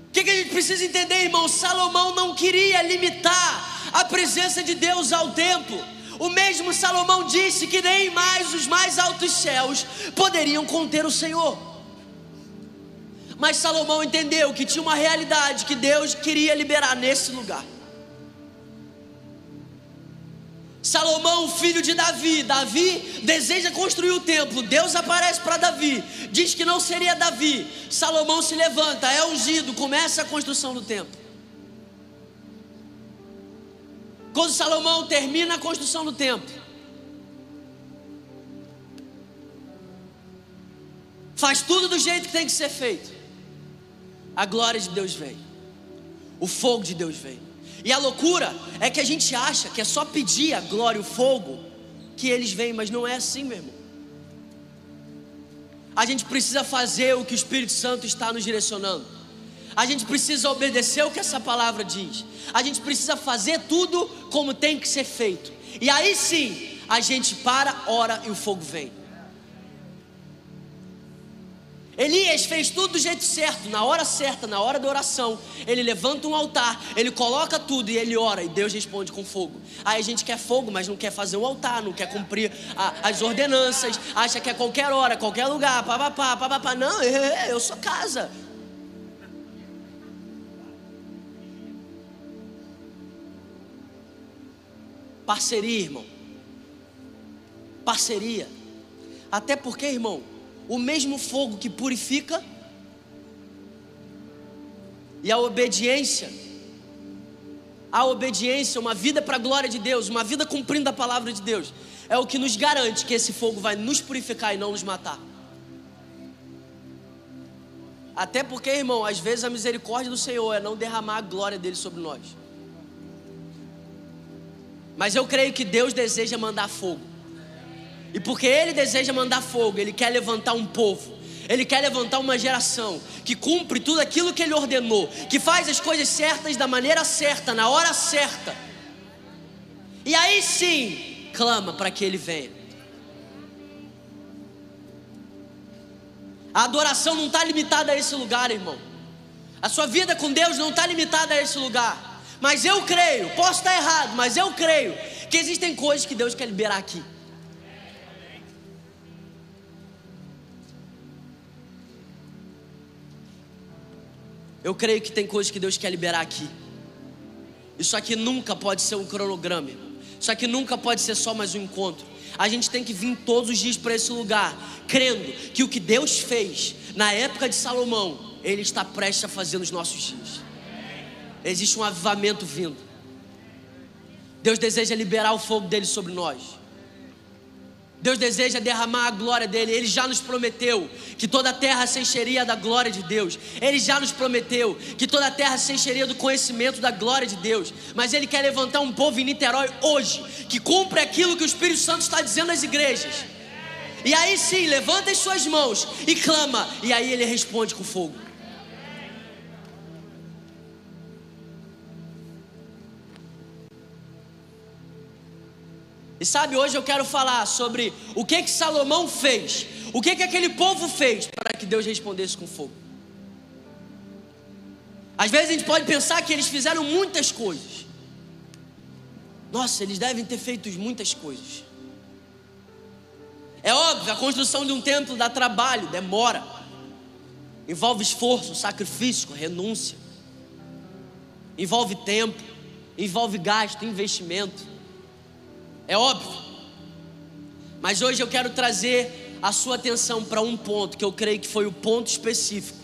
O que, que a gente precisa entender, irmão? Salomão não queria limitar a presença de Deus ao templo. O mesmo Salomão disse que nem mais os mais altos céus poderiam conter o Senhor. Mas Salomão entendeu que tinha uma realidade que Deus queria liberar nesse lugar. Salomão, filho de Davi, Davi deseja construir o templo. Deus aparece para Davi, diz que não seria Davi. Salomão se levanta, é ungido, começa a construção do templo. Quando Salomão termina a construção do templo, faz tudo do jeito que tem que ser feito, a glória de Deus vem, o fogo de Deus vem. E a loucura é que a gente acha que é só pedir a glória e o fogo que eles vêm, mas não é assim, meu irmão. A gente precisa fazer o que o Espírito Santo está nos direcionando. A gente precisa obedecer o que essa palavra diz. A gente precisa fazer tudo como tem que ser feito. E aí sim, a gente para, ora e o fogo vem. Elias fez tudo do jeito certo, na hora certa, na hora da oração. Ele levanta um altar, ele coloca tudo e ele ora e Deus responde com fogo. Aí a gente quer fogo, mas não quer fazer um altar, não quer cumprir a, as ordenanças, acha que é qualquer hora, qualquer lugar, papapá, papapá. Não, eu sou casa. Parceria, irmão. Parceria. Até porque, irmão, o mesmo fogo que purifica e a obediência, a obediência, uma vida para a glória de Deus, uma vida cumprindo a palavra de Deus, é o que nos garante que esse fogo vai nos purificar e não nos matar. Até porque, irmão, às vezes a misericórdia do Senhor é não derramar a glória dele sobre nós. Mas eu creio que Deus deseja mandar fogo. E porque Ele deseja mandar fogo, Ele quer levantar um povo. Ele quer levantar uma geração que cumpre tudo aquilo que Ele ordenou, que faz as coisas certas da maneira certa, na hora certa. E aí sim, clama para que Ele venha. A adoração não está limitada a esse lugar, irmão. A sua vida com Deus não está limitada a esse lugar. Mas eu creio, posso estar errado, mas eu creio que existem coisas que Deus quer liberar aqui. Eu creio que tem coisas que Deus quer liberar aqui. Isso aqui nunca pode ser um cronograma. Isso aqui nunca pode ser só mais um encontro. A gente tem que vir todos os dias para esse lugar, crendo que o que Deus fez na época de Salomão, Ele está prestes a fazer nos nossos dias. Existe um avivamento vindo. Deus deseja liberar o fogo dele sobre nós. Deus deseja derramar a glória dele. Ele já nos prometeu que toda a terra se encheria da glória de Deus. Ele já nos prometeu que toda a terra se encheria do conhecimento da glória de Deus. Mas ele quer levantar um povo em Niterói hoje que cumpre aquilo que o Espírito Santo está dizendo às igrejas. E aí sim, levanta as suas mãos e clama, e aí ele responde com fogo. E sabe, hoje eu quero falar sobre o que que Salomão fez, o que que aquele povo fez para que Deus respondesse com fogo. Às vezes a gente pode pensar que eles fizeram muitas coisas. Nossa, eles devem ter feito muitas coisas. É óbvio, a construção de um templo dá trabalho, demora. Envolve esforço, sacrifício, renúncia. Envolve tempo, envolve gasto, investimento. É óbvio. Mas hoje eu quero trazer a sua atenção para um ponto que eu creio que foi o ponto específico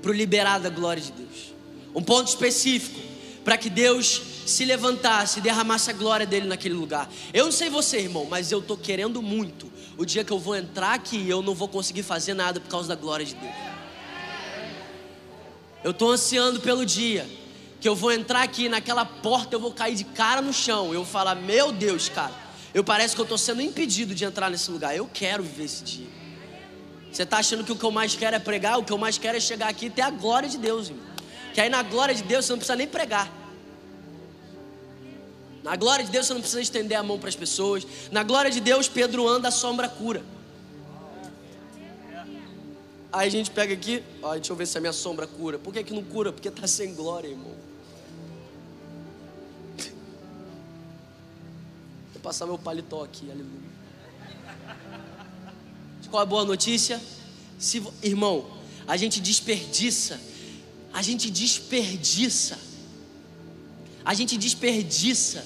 para o liberar da glória de Deus. Um ponto específico para que Deus se levantasse e derramasse a glória dele naquele lugar. Eu não sei você, irmão, mas eu estou querendo muito o dia que eu vou entrar aqui eu não vou conseguir fazer nada por causa da glória de Deus. Eu estou ansiando pelo dia que eu vou entrar aqui naquela porta, eu vou cair de cara no chão. Eu vou falar, meu Deus, cara, eu parece que eu estou sendo impedido de entrar nesse lugar. Eu quero viver esse dia. Você está achando que o que eu mais quero é pregar? O que eu mais quero é chegar aqui e ter a glória de Deus, irmão. Que aí na glória de Deus você não precisa nem pregar. Na glória de Deus você não precisa estender a mão para as pessoas. Na glória de Deus, Pedro anda, a sombra cura. Aí a gente pega aqui, ó, deixa eu ver se a minha sombra cura. Por que, que não cura? Porque está sem glória, irmão. Vou passar meu paletó aqui, aleluia. Qual é a boa notícia? Se, irmão, a gente desperdiça, a gente desperdiça, a gente desperdiça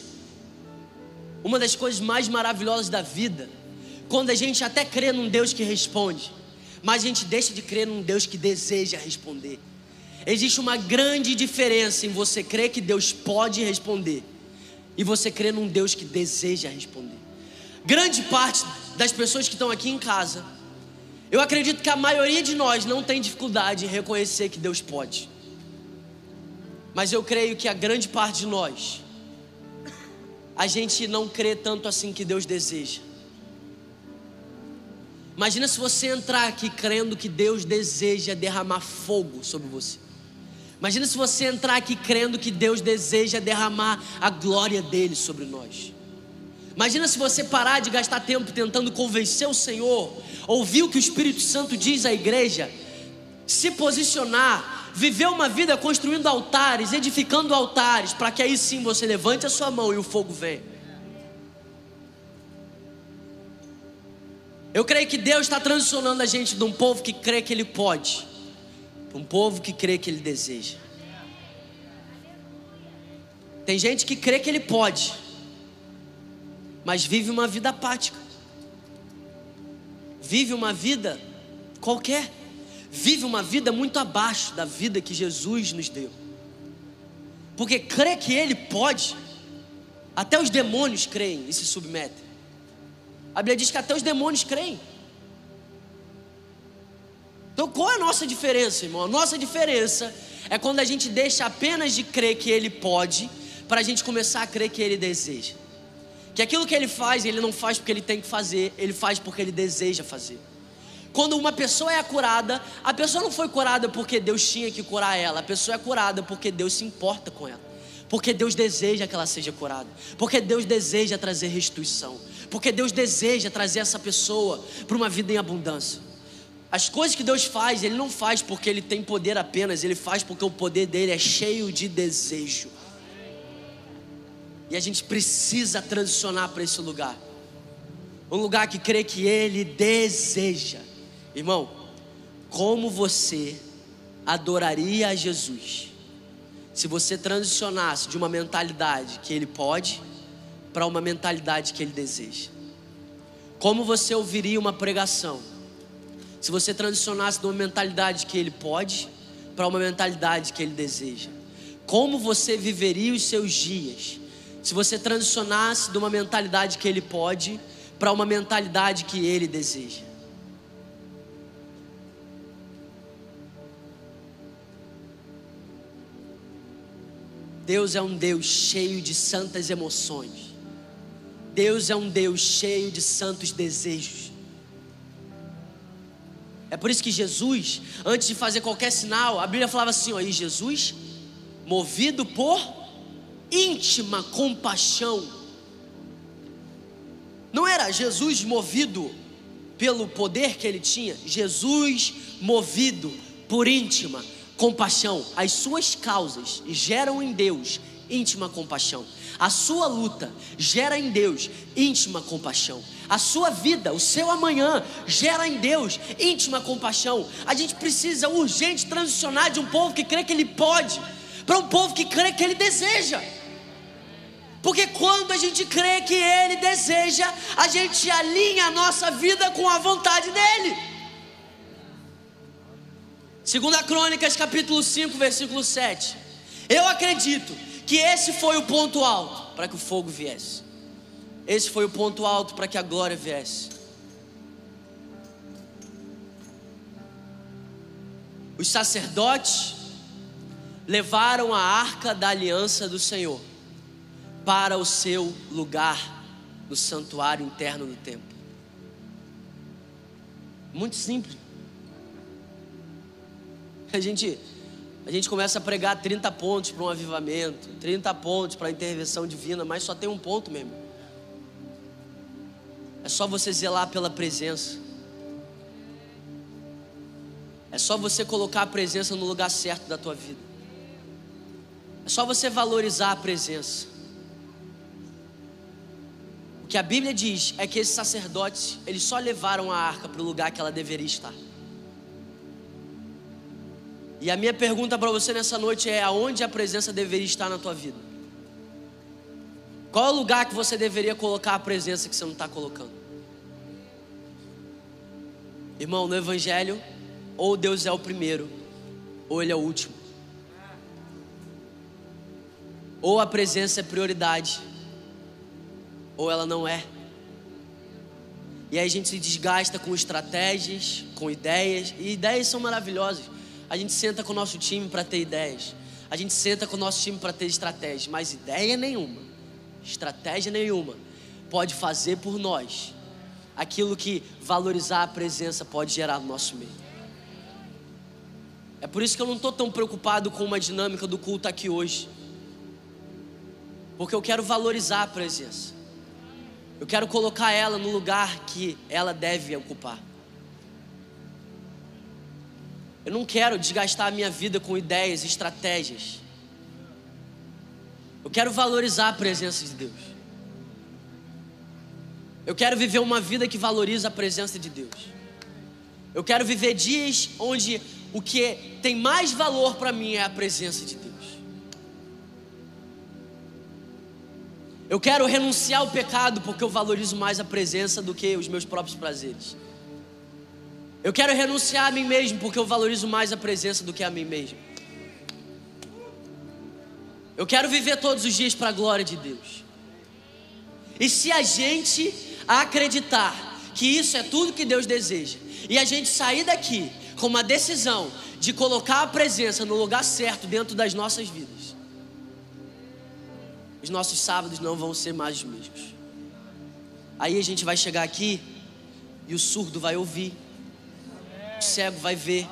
uma das coisas mais maravilhosas da vida, quando a gente até crê num Deus que responde mas a gente deixa de crer num Deus que deseja responder. Existe uma grande diferença em você crer que Deus pode responder e você crer num Deus que deseja responder. Grande parte das pessoas que estão aqui em casa, Eu acredito que a maioria de nós não tem dificuldade em reconhecer que Deus pode. Mas eu creio que a grande parte de nós, a gente não crê tanto assim que Deus deseja. Imagina se você entrar aqui crendo que Deus deseja derramar fogo sobre você. Imagina se você entrar aqui crendo que Deus deseja derramar a glória dele sobre nós. Imagina se você parar de gastar tempo tentando convencer o Senhor, ouvir o que o Espírito Santo diz à igreja, se posicionar, viver uma vida construindo altares, edificando altares, para que aí sim você levante a sua mão e o fogo venha. Eu creio que Deus está transicionando a gente de um povo que crê que Ele pode, para um povo que crê que Ele deseja. Tem gente que crê que Ele pode, mas vive uma vida apática, vive uma vida qualquer, vive uma vida muito abaixo da vida que Jesus nos deu, porque crê que Ele pode, até os demônios creem e se submetem. A Bíblia diz que até os demônios creem. Então qual é a nossa diferença, irmão? A nossa diferença é quando a gente deixa apenas de crer que Ele pode, para a gente começar a crer que Ele deseja. Que aquilo que Ele faz, Ele não faz porque Ele tem que fazer, Ele faz porque Ele deseja fazer. Quando uma pessoa é curada, a pessoa não foi curada porque Deus tinha que curar ela, a pessoa é curada porque Deus se importa com ela. Porque Deus deseja que ela seja curada. Porque Deus deseja trazer restituição. Porque Deus deseja trazer essa pessoa para uma vida em abundância. As coisas que Deus faz, Ele não faz porque Ele tem poder apenas, Ele faz porque o poder dele é cheio de desejo. E a gente precisa transicionar para esse lugar. Um lugar que crê que Ele deseja. Irmão, como você adoraria a Jesus se você transicionasse de uma mentalidade que Ele pode para uma mentalidade que Ele deseja? Como você ouviria uma pregação se você transicionasse de uma mentalidade que Ele pode para uma mentalidade que Ele deseja? Como você viveria os seus dias se você transicionasse de uma mentalidade que Ele pode para uma mentalidade que Ele deseja? Deus é um Deus cheio de santas emoções. Deus é um Deus cheio de santos desejos. É por isso que Jesus, antes de fazer qualquer sinal, a Bíblia falava assim: ó, Jesus, movido por íntima compaixão, não era Jesus movido pelo poder que ele tinha, Jesus movido por íntima compaixão, as suas causas geram em Deus íntima compaixão. A sua luta gera em Deus íntima compaixão. A sua vida, o seu amanhã gera em Deus íntima compaixão. A gente precisa urgente transicionar de um povo que crê que ele pode para um povo que crê que ele deseja. Porque quando a gente crê que ele deseja, a gente alinha a nossa vida com a vontade dele. Segunda Crônicas, capítulo 5, versículo 7. Eu acredito que esse foi o ponto alto para que o fogo viesse. Esse foi o ponto alto para que a glória viesse. Os sacerdotes levaram a arca da aliança do Senhor para o seu lugar no santuário interno do templo. Muito simples. A gente, a gente começa a pregar 30 pontos para um avivamento, 30 pontos para a intervenção divina, mas só tem um ponto mesmo. É só você zelar pela presença. É só você colocar a presença no lugar certo da tua vida. É só você valorizar a presença. O que a Bíblia diz é que esses sacerdotes, eles só levaram a arca para o lugar que ela deveria estar. E a minha pergunta para você nessa noite é: aonde a presença deveria estar na tua vida? Qual é o lugar que você deveria colocar a presença que você não está colocando? Irmão, no Evangelho, ou Deus é o primeiro, ou Ele é o último. Ou a presença é prioridade, ou ela não é. E aí a gente se desgasta com estratégias, com ideias, e ideias são maravilhosas. A gente senta com o nosso time para ter ideias. A gente senta com o nosso time para ter estratégias, mas ideia nenhuma, estratégia nenhuma pode fazer por nós aquilo que valorizar a presença pode gerar no nosso meio. É por isso que eu não estou tão preocupado com uma dinâmica do culto aqui hoje. Porque eu quero valorizar a presença. Eu quero colocar ela no lugar que ela deve ocupar. Eu não quero desgastar a minha vida com ideias, estratégias. Eu quero valorizar a presença de Deus. Eu quero viver uma vida que valoriza a presença de Deus. Eu quero viver dias onde o que tem mais valor para mim é a presença de Deus. Eu quero renunciar ao pecado porque eu valorizo mais a presença do que os meus próprios prazeres. Eu quero renunciar a mim mesmo porque eu valorizo mais a presença do que a mim mesmo. Eu quero viver todos os dias para a glória de Deus. E se a gente acreditar que isso é tudo que Deus deseja, e a gente sair daqui com uma decisão de colocar a presença no lugar certo dentro das nossas vidas, os nossos sábados não vão ser mais os mesmos. Aí a gente vai chegar aqui e o surdo vai ouvir o cego vai ver,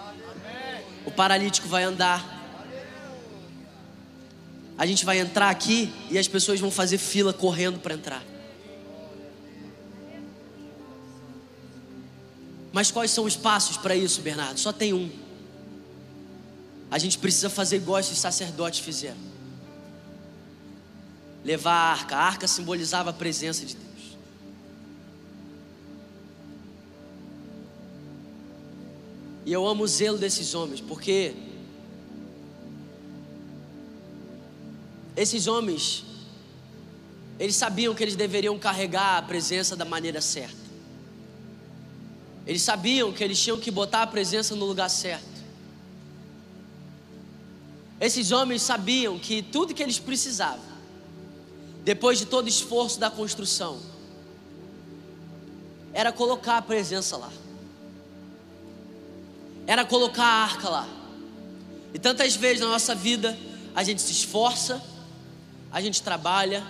o paralítico vai andar. A gente vai entrar aqui e as pessoas vão fazer fila correndo para entrar. Mas quais são os passos para isso, Bernardo? Só tem um. A gente precisa fazer igual esses sacerdotes fizeram. Levar a arca. A arca simbolizava a presença de Deus. E eu amo o zelo desses homens, porque esses homens, eles sabiam que eles deveriam carregar a presença da maneira certa. Eles sabiam que eles tinham que botar a presença no lugar certo. Esses homens sabiam que tudo que eles precisavam, depois de todo o esforço da construção, era colocar a presença lá era colocar a arca lá. E tantas vezes na nossa vida a gente se esforça, a gente trabalha,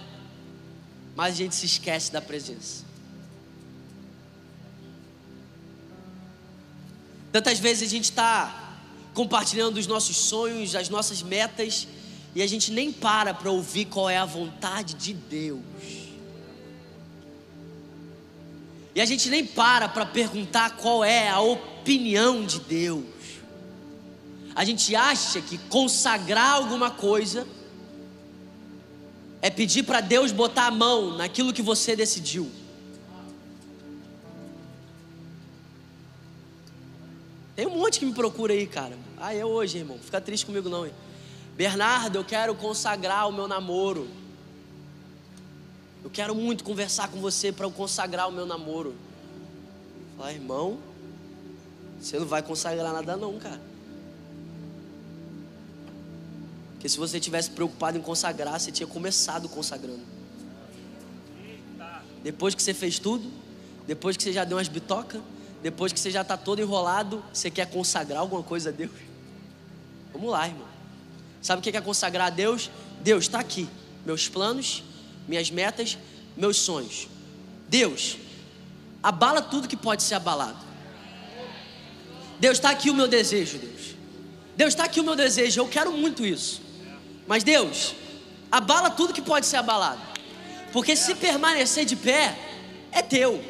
mas a gente se esquece da presença. Tantas vezes a gente está compartilhando os nossos sonhos, as nossas metas, e a gente nem para para ouvir qual é a vontade de Deus. E a gente nem para para perguntar qual é a opinião de Deus. A gente acha que consagrar alguma coisa é pedir para Deus botar a mão naquilo que você decidiu. Tem um monte que me procura aí, cara. Ah, é hoje, irmão. Fica triste comigo não, hein? Bernardo, eu quero consagrar o meu namoro. Eu quero muito conversar com você para eu consagrar o meu namoro. Fala, irmão, você não vai consagrar nada não, cara. Porque se você tivesse preocupado em consagrar, você tinha começado consagrando. Depois que você fez tudo, depois que você já deu umas bitocas, depois que você já está todo enrolado, você quer consagrar alguma coisa a Deus? Vamos lá, irmão. Sabe o que é consagrar a Deus? Deus está aqui. Meus planos, minhas metas, meus sonhos. Deus, abala tudo que pode ser abalado. Deus, está aqui o meu desejo, Deus. Deus, está aqui o meu desejo, eu quero muito isso. Mas Deus, abala tudo que pode ser abalado. Porque se permanecer de pé, é teu.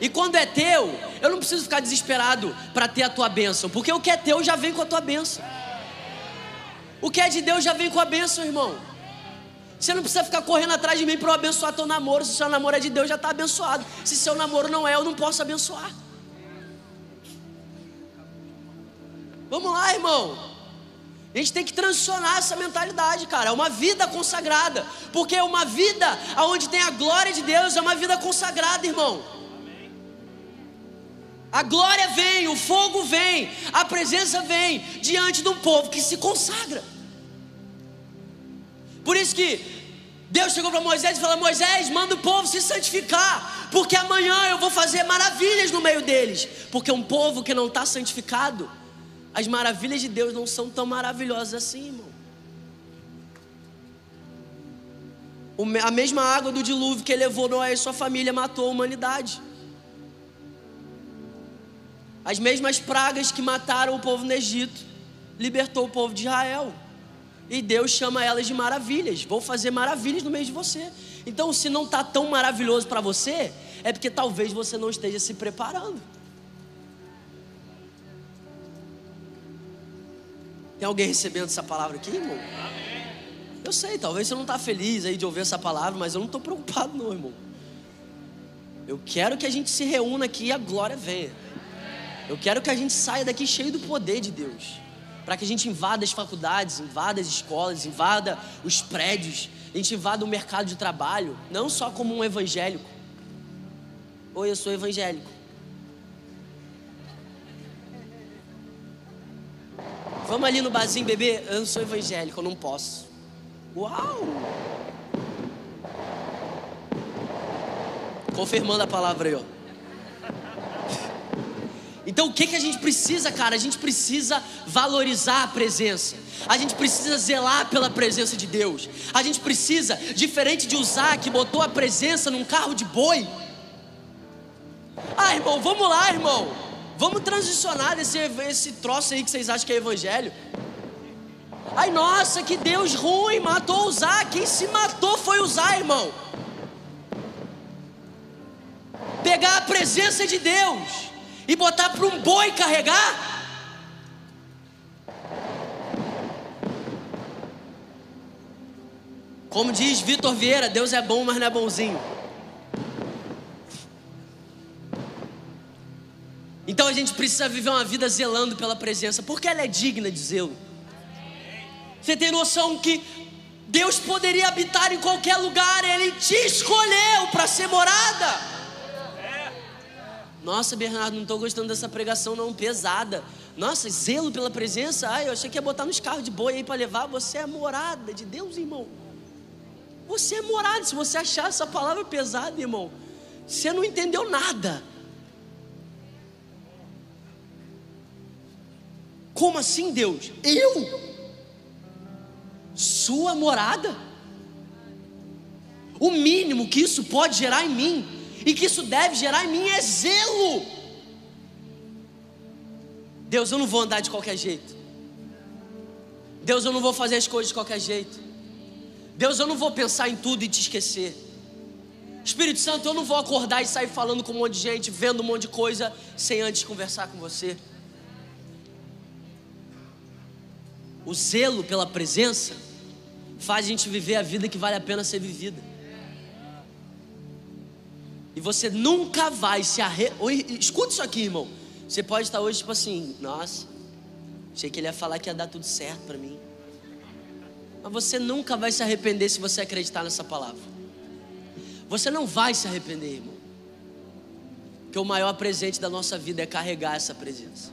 E quando é teu, eu não preciso ficar desesperado para ter a tua bênção. Porque o que é teu já vem com a tua bênção. O que é de Deus já vem com a bênção, irmão. Você não precisa ficar correndo atrás de mim para eu abençoar teu namoro. Se seu namoro é de Deus, já está abençoado. Se seu namoro não é, eu não posso abençoar. Vamos lá, irmão. A gente tem que transicionar essa mentalidade, cara. É uma vida consagrada. Porque uma vida onde tem a glória de Deus é uma vida consagrada, irmão. A glória vem, o fogo vem, a presença vem diante de um povo que se consagra. Por isso que Deus chegou para Moisés e falou: Moisés, manda o povo se santificar, porque amanhã eu vou fazer maravilhas no meio deles. Porque um povo que não está santificado, as maravilhas de Deus não são tão maravilhosas assim, irmão. A mesma água do dilúvio que levou Noé e sua família matou a humanidade. As mesmas pragas que mataram o povo no Egito libertou o povo de Israel. E Deus chama elas de maravilhas. Vou fazer maravilhas no meio de você. Então, se não está tão maravilhoso para você, é porque talvez você não esteja se preparando. Tem alguém recebendo essa palavra aqui, irmão? Eu sei, talvez você não está feliz aí de ouvir essa palavra, mas eu não estou preocupado, não, irmão. Eu quero que a gente se reúna aqui e a glória venha. Eu quero que a gente saia daqui cheio do poder de Deus para que a gente invada as faculdades, invada as escolas, invada os prédios, a gente invada o mercado de trabalho, não só como um evangélico. Oi, eu sou evangélico. Vamos ali no barzinho beber? Eu não sou evangélico, eu não posso. Uau! Confirmando a palavra aí, ó. Então o que, que a gente precisa, cara? A gente precisa valorizar a presença. A gente precisa zelar pela presença de Deus. A gente precisa, diferente de usar que botou a presença num carro de boi. Ah, irmão, vamos lá, irmão. Vamos transicionar desse esse troço aí que vocês acham que é evangelho. Ai, nossa, que Deus ruim, matou usar. Quem se matou foi usar, irmão. Pegar a presença de Deus e botar para um boi carregar? Como diz Vitor Vieira, Deus é bom, mas não é bonzinho. Então a gente precisa viver uma vida zelando pela presença, porque ela é digna de zelo. Você tem noção que Deus poderia habitar em qualquer lugar, Ele te escolheu para ser morada. Nossa, Bernardo, não estou gostando dessa pregação não, pesada. Nossa, zelo pela presença. Ai, eu achei que ia botar nos carros de boi aí para levar. Você é morada de Deus, irmão. Você é morada. Se você achar essa palavra pesada, irmão, você não entendeu nada. Como assim, Deus? Eu? Sua morada? O mínimo que isso pode gerar em mim e que isso deve gerar em mim é zelo. Deus, eu não vou andar de qualquer jeito. Deus, eu não vou fazer as coisas de qualquer jeito. Deus, eu não vou pensar em tudo e te esquecer. Espírito Santo, eu não vou acordar e sair falando com um monte de gente, vendo um monte de coisa, sem antes conversar com você. O zelo pela presença faz a gente viver a vida que vale a pena ser vivida. E você nunca vai se arrepender. Escuta isso aqui, irmão. Você pode estar hoje tipo assim, nossa, achei que ele ia falar que ia dar tudo certo para mim. Mas você nunca vai se arrepender se você acreditar nessa palavra. Você não vai se arrepender, irmão. Porque o maior presente da nossa vida é carregar essa presença.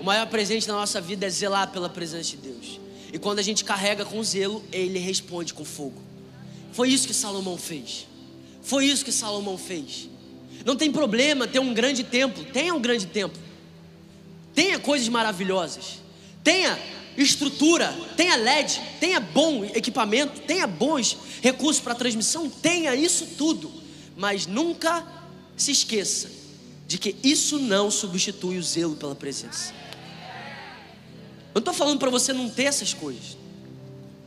O maior presente da nossa vida é zelar pela presença de Deus. E quando a gente carrega com zelo, ele responde com fogo. Foi isso que Salomão fez. Foi isso que Salomão fez. Não tem problema ter um grande templo, tenha um grande templo. Tenha coisas maravilhosas. Tenha estrutura, tenha LED, tenha bom equipamento, tenha bons recursos para transmissão, tenha isso tudo. Mas nunca se esqueça de que isso não substitui o zelo pela presença. Eu não estou falando para você não ter essas coisas.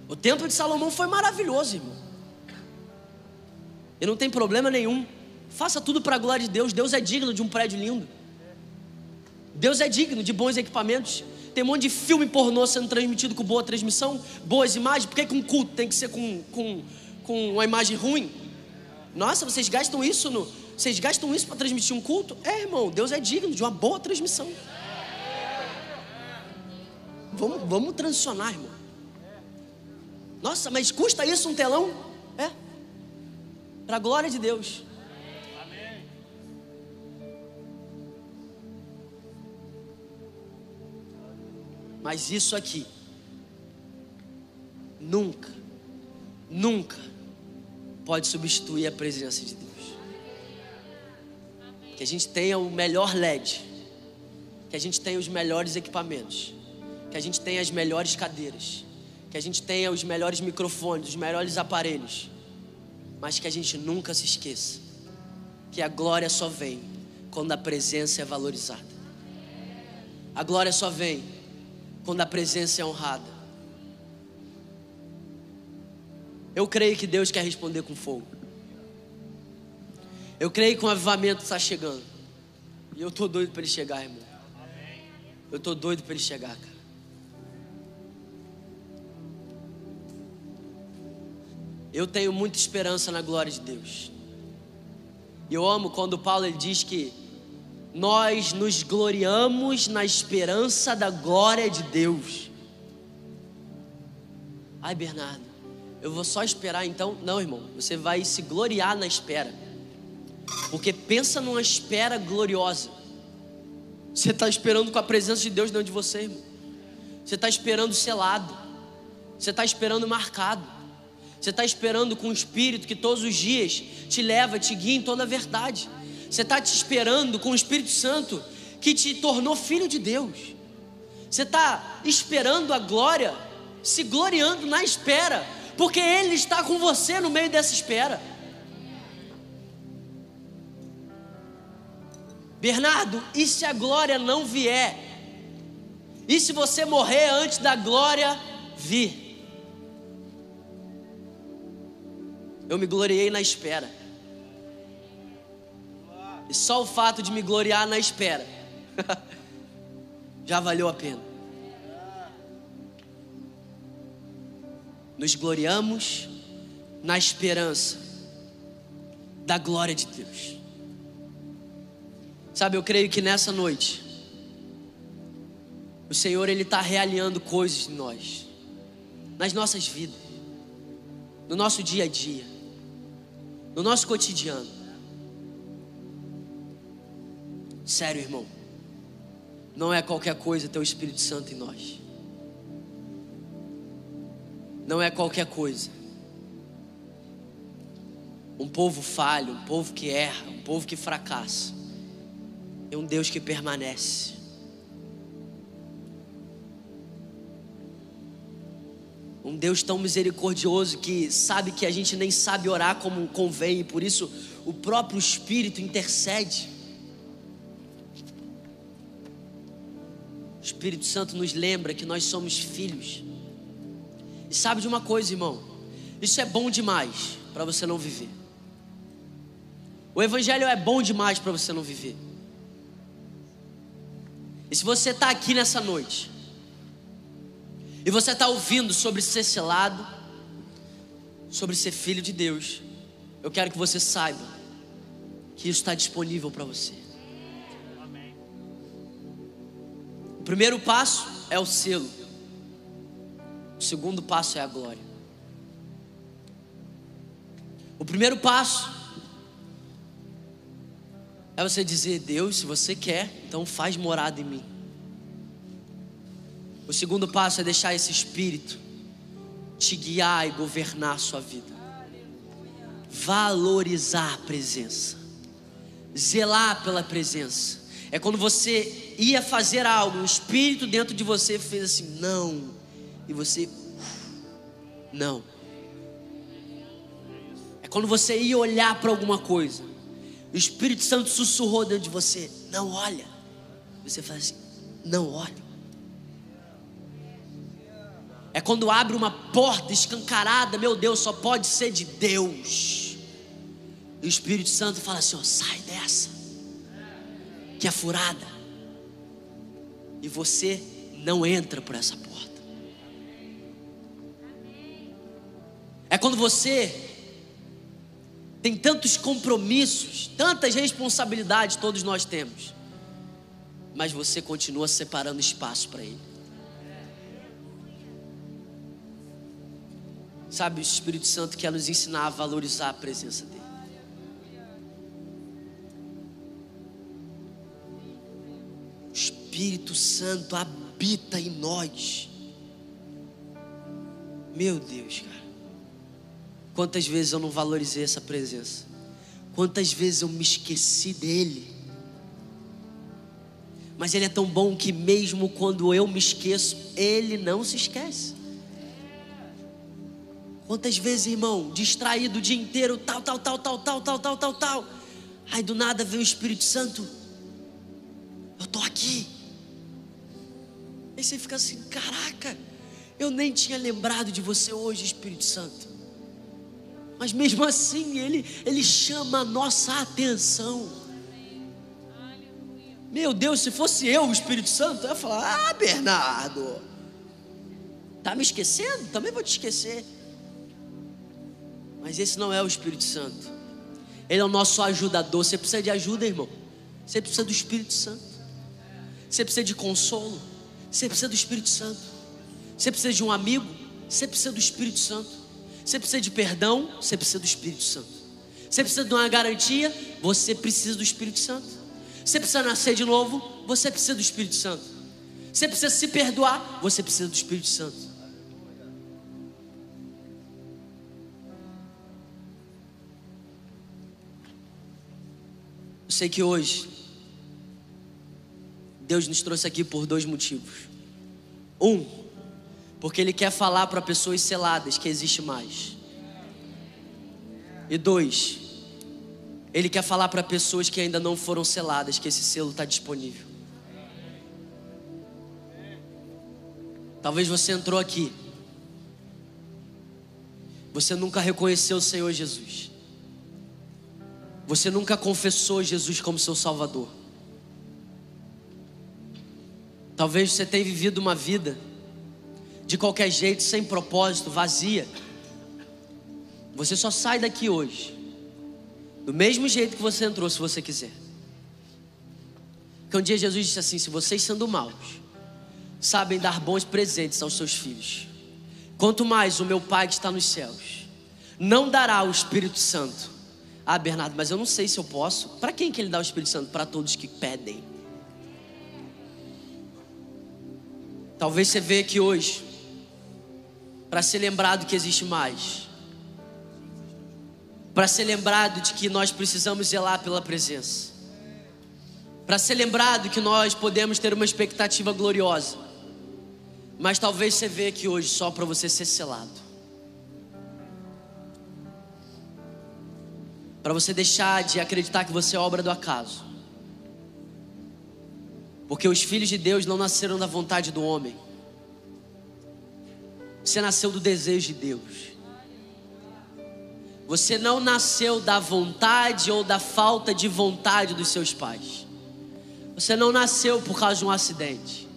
O templo de Salomão foi maravilhoso, irmão. E não tem problema nenhum. Faça tudo para a glória de Deus. Deus é digno de um prédio lindo. Deus é digno de bons equipamentos. Tem um monte de filme pornô sendo transmitido com boa transmissão, boas imagens. Por que, que um culto tem que ser com, com, com uma imagem ruim? Nossa, vocês gastam isso no. Vocês gastam isso para transmitir um culto? É, irmão, Deus é digno de uma boa transmissão. Vamos, vamos transicionar, irmão. Nossa, mas custa isso um telão? É. Para a glória de Deus. Mas isso aqui, nunca, nunca pode substituir a presença de Deus. Que a gente tenha o melhor LED, que a gente tenha os melhores equipamentos, que a gente tenha as melhores cadeiras, que a gente tenha os melhores microfones, os melhores aparelhos, mas que a gente nunca se esqueça que a glória só vem quando a presença é valorizada. A glória só vem quando a presença é honrada. Eu creio que Deus quer responder com fogo. Eu creio que o avivamento está chegando. E eu estou doido para ele chegar, irmão. Eu estou doido para ele chegar, cara. Eu tenho muita esperança na glória de Deus. E eu amo quando Paulo ele diz que nós nos gloriamos na esperança da glória de Deus. Ai, Bernardo, eu vou só esperar então? Não, irmão, você vai se gloriar na espera. Porque pensa numa espera gloriosa. Você está esperando com a presença de Deus dentro de você, irmão. Você está esperando selado. Você está esperando marcado. Você está esperando com o Espírito que todos os dias te leva, te guia em toda a verdade. Você está te esperando com o Espírito Santo que te tornou filho de Deus. Você está esperando a glória, se gloriando na espera, porque Ele está com você no meio dessa espera. Bernardo, e se a glória não vier? E se você morrer antes da glória vir? Eu me gloriei na espera. E só o fato de me gloriar na espera *laughs* já valeu a pena. Nos gloriamos na esperança da glória de Deus. Sabe, eu creio que nessa noite o Senhor ele está realinhando coisas em nós, nas nossas vidas, no nosso dia a dia, no nosso cotidiano. Sério, irmão. Não é qualquer coisa ter o Espírito Santo em nós. Não é qualquer coisa. Um povo falho, um povo que erra, um povo que fracassa. É um Deus que permanece. Um Deus tão misericordioso que sabe que a gente nem sabe orar como convém, e por isso o próprio Espírito intercede. Espírito Santo nos lembra que nós somos filhos. E sabe de uma coisa, irmão? Isso é bom demais para você não viver. O Evangelho é bom demais para você não viver. E se você está aqui nessa noite, e você está ouvindo sobre ser selado, sobre ser filho de Deus, eu quero que você saiba que isso está disponível para você. primeiro passo é o selo. O segundo passo é a glória. O primeiro passo é você dizer: Deus, se você quer, então faz morada em mim. O segundo passo é deixar esse espírito te guiar e governar a sua vida. Valorizar a presença, zelar pela presença. É quando você ia fazer algo, o espírito dentro de você fez assim, não, e você, não. É quando você ia olhar para alguma coisa, o Espírito Santo sussurrou dentro de você, não olha. Você faz assim, não olha. É quando abre uma porta escancarada, meu Deus, só pode ser de Deus. E o Espírito Santo fala assim: ó, sai dessa, que é furada e você não entra por essa porta. É quando você tem tantos compromissos, tantas responsabilidades, todos nós temos, mas você continua separando espaço para Ele. Sabe, o Espírito Santo quer nos ensinar a valorizar a presença dEle. Espírito Santo habita em nós. Meu Deus, cara. Quantas vezes eu não valorizei essa presença? Quantas vezes eu me esqueci dele? Mas ele é tão bom que mesmo quando eu me esqueço, ele não se esquece. Quantas vezes, irmão, distraído o dia inteiro, tal, tal, tal, tal, tal, tal, tal, tal, tal. Aí do nada vem o Espírito Santo. Eu estou aqui. Aí você fica assim, caraca, eu nem tinha lembrado de você hoje, Espírito Santo. Mas mesmo assim, ele, ele chama a nossa atenção. Meu Deus, se fosse eu, o Espírito Santo, eu ia falar: Ah, Bernardo, tá me esquecendo? Também vou te esquecer. Mas esse não é o Espírito Santo. Ele é o nosso ajudador. Você precisa de ajuda, irmão. Você precisa do Espírito Santo. Você precisa de consolo. Você precisa do Espírito Santo. Você precisa de um amigo. Você precisa do Espírito Santo. Você precisa de perdão. Você precisa do Espírito Santo. Você precisa de uma garantia. Você precisa do Espírito Santo. Você precisa nascer de novo. Você precisa do Espírito Santo. Você precisa se perdoar. Você precisa do Espírito Santo. Sei que hoje Deus nos trouxe aqui por dois motivos. Um, porque Ele quer falar para pessoas seladas que existe mais. E dois, Ele quer falar para pessoas que ainda não foram seladas que esse selo está disponível. Talvez você entrou aqui, você nunca reconheceu o Senhor Jesus. Você nunca confessou Jesus como seu Salvador. Talvez você tenha vivido uma vida de qualquer jeito, sem propósito, vazia. Você só sai daqui hoje, do mesmo jeito que você entrou, se você quiser. Porque um dia Jesus disse assim: Se vocês sendo maus, sabem dar bons presentes aos seus filhos, quanto mais o meu Pai que está nos céus, não dará o Espírito Santo ah, Bernardo, mas eu não sei se eu posso. Para quem que ele dá o Espírito Santo? Para todos que pedem. Talvez você veja aqui hoje para ser lembrado que existe mais. Para ser lembrado de que nós precisamos zelar pela presença. Para ser lembrado que nós podemos ter uma expectativa gloriosa. Mas talvez você veja aqui hoje só para você ser selado. Para você deixar de acreditar que você é obra do acaso. Porque os filhos de Deus não nasceram da vontade do homem. Você nasceu do desejo de Deus. Você não nasceu da vontade ou da falta de vontade dos seus pais. Você não nasceu por causa de um acidente.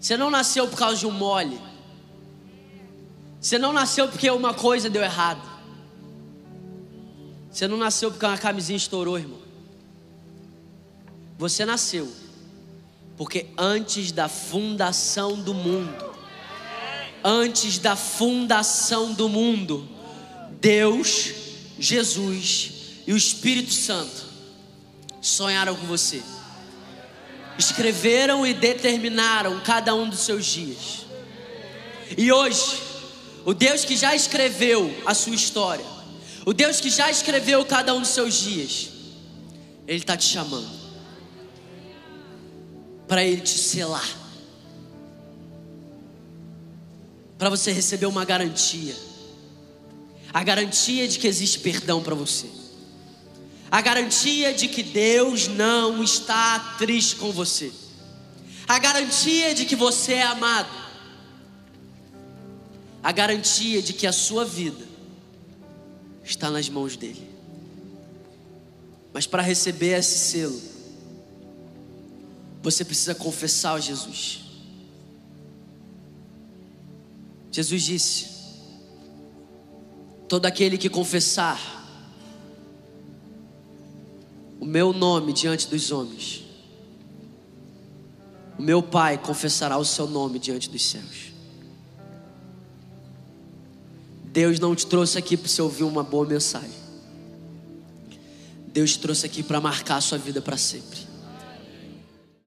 Você não nasceu por causa de um mole. Você não nasceu porque uma coisa deu errado. Você não nasceu porque uma camisinha estourou, irmão. Você nasceu porque antes da fundação do mundo, antes da fundação do mundo, Deus, Jesus e o Espírito Santo sonharam com você. Escreveram e determinaram cada um dos seus dias. E hoje, o Deus que já escreveu a sua história, o Deus que já escreveu cada um dos seus dias, Ele está te chamando para Ele te selar, para você receber uma garantia a garantia de que existe perdão para você, a garantia de que Deus não está triste com você, a garantia de que você é amado, a garantia de que a sua vida está nas mãos dele. Mas para receber esse selo, você precisa confessar a Jesus. Jesus disse: Todo aquele que confessar o meu nome diante dos homens, o meu Pai confessará o seu nome diante dos céus. Deus não te trouxe aqui para você ouvir uma boa mensagem. Deus te trouxe aqui para marcar a sua vida para sempre.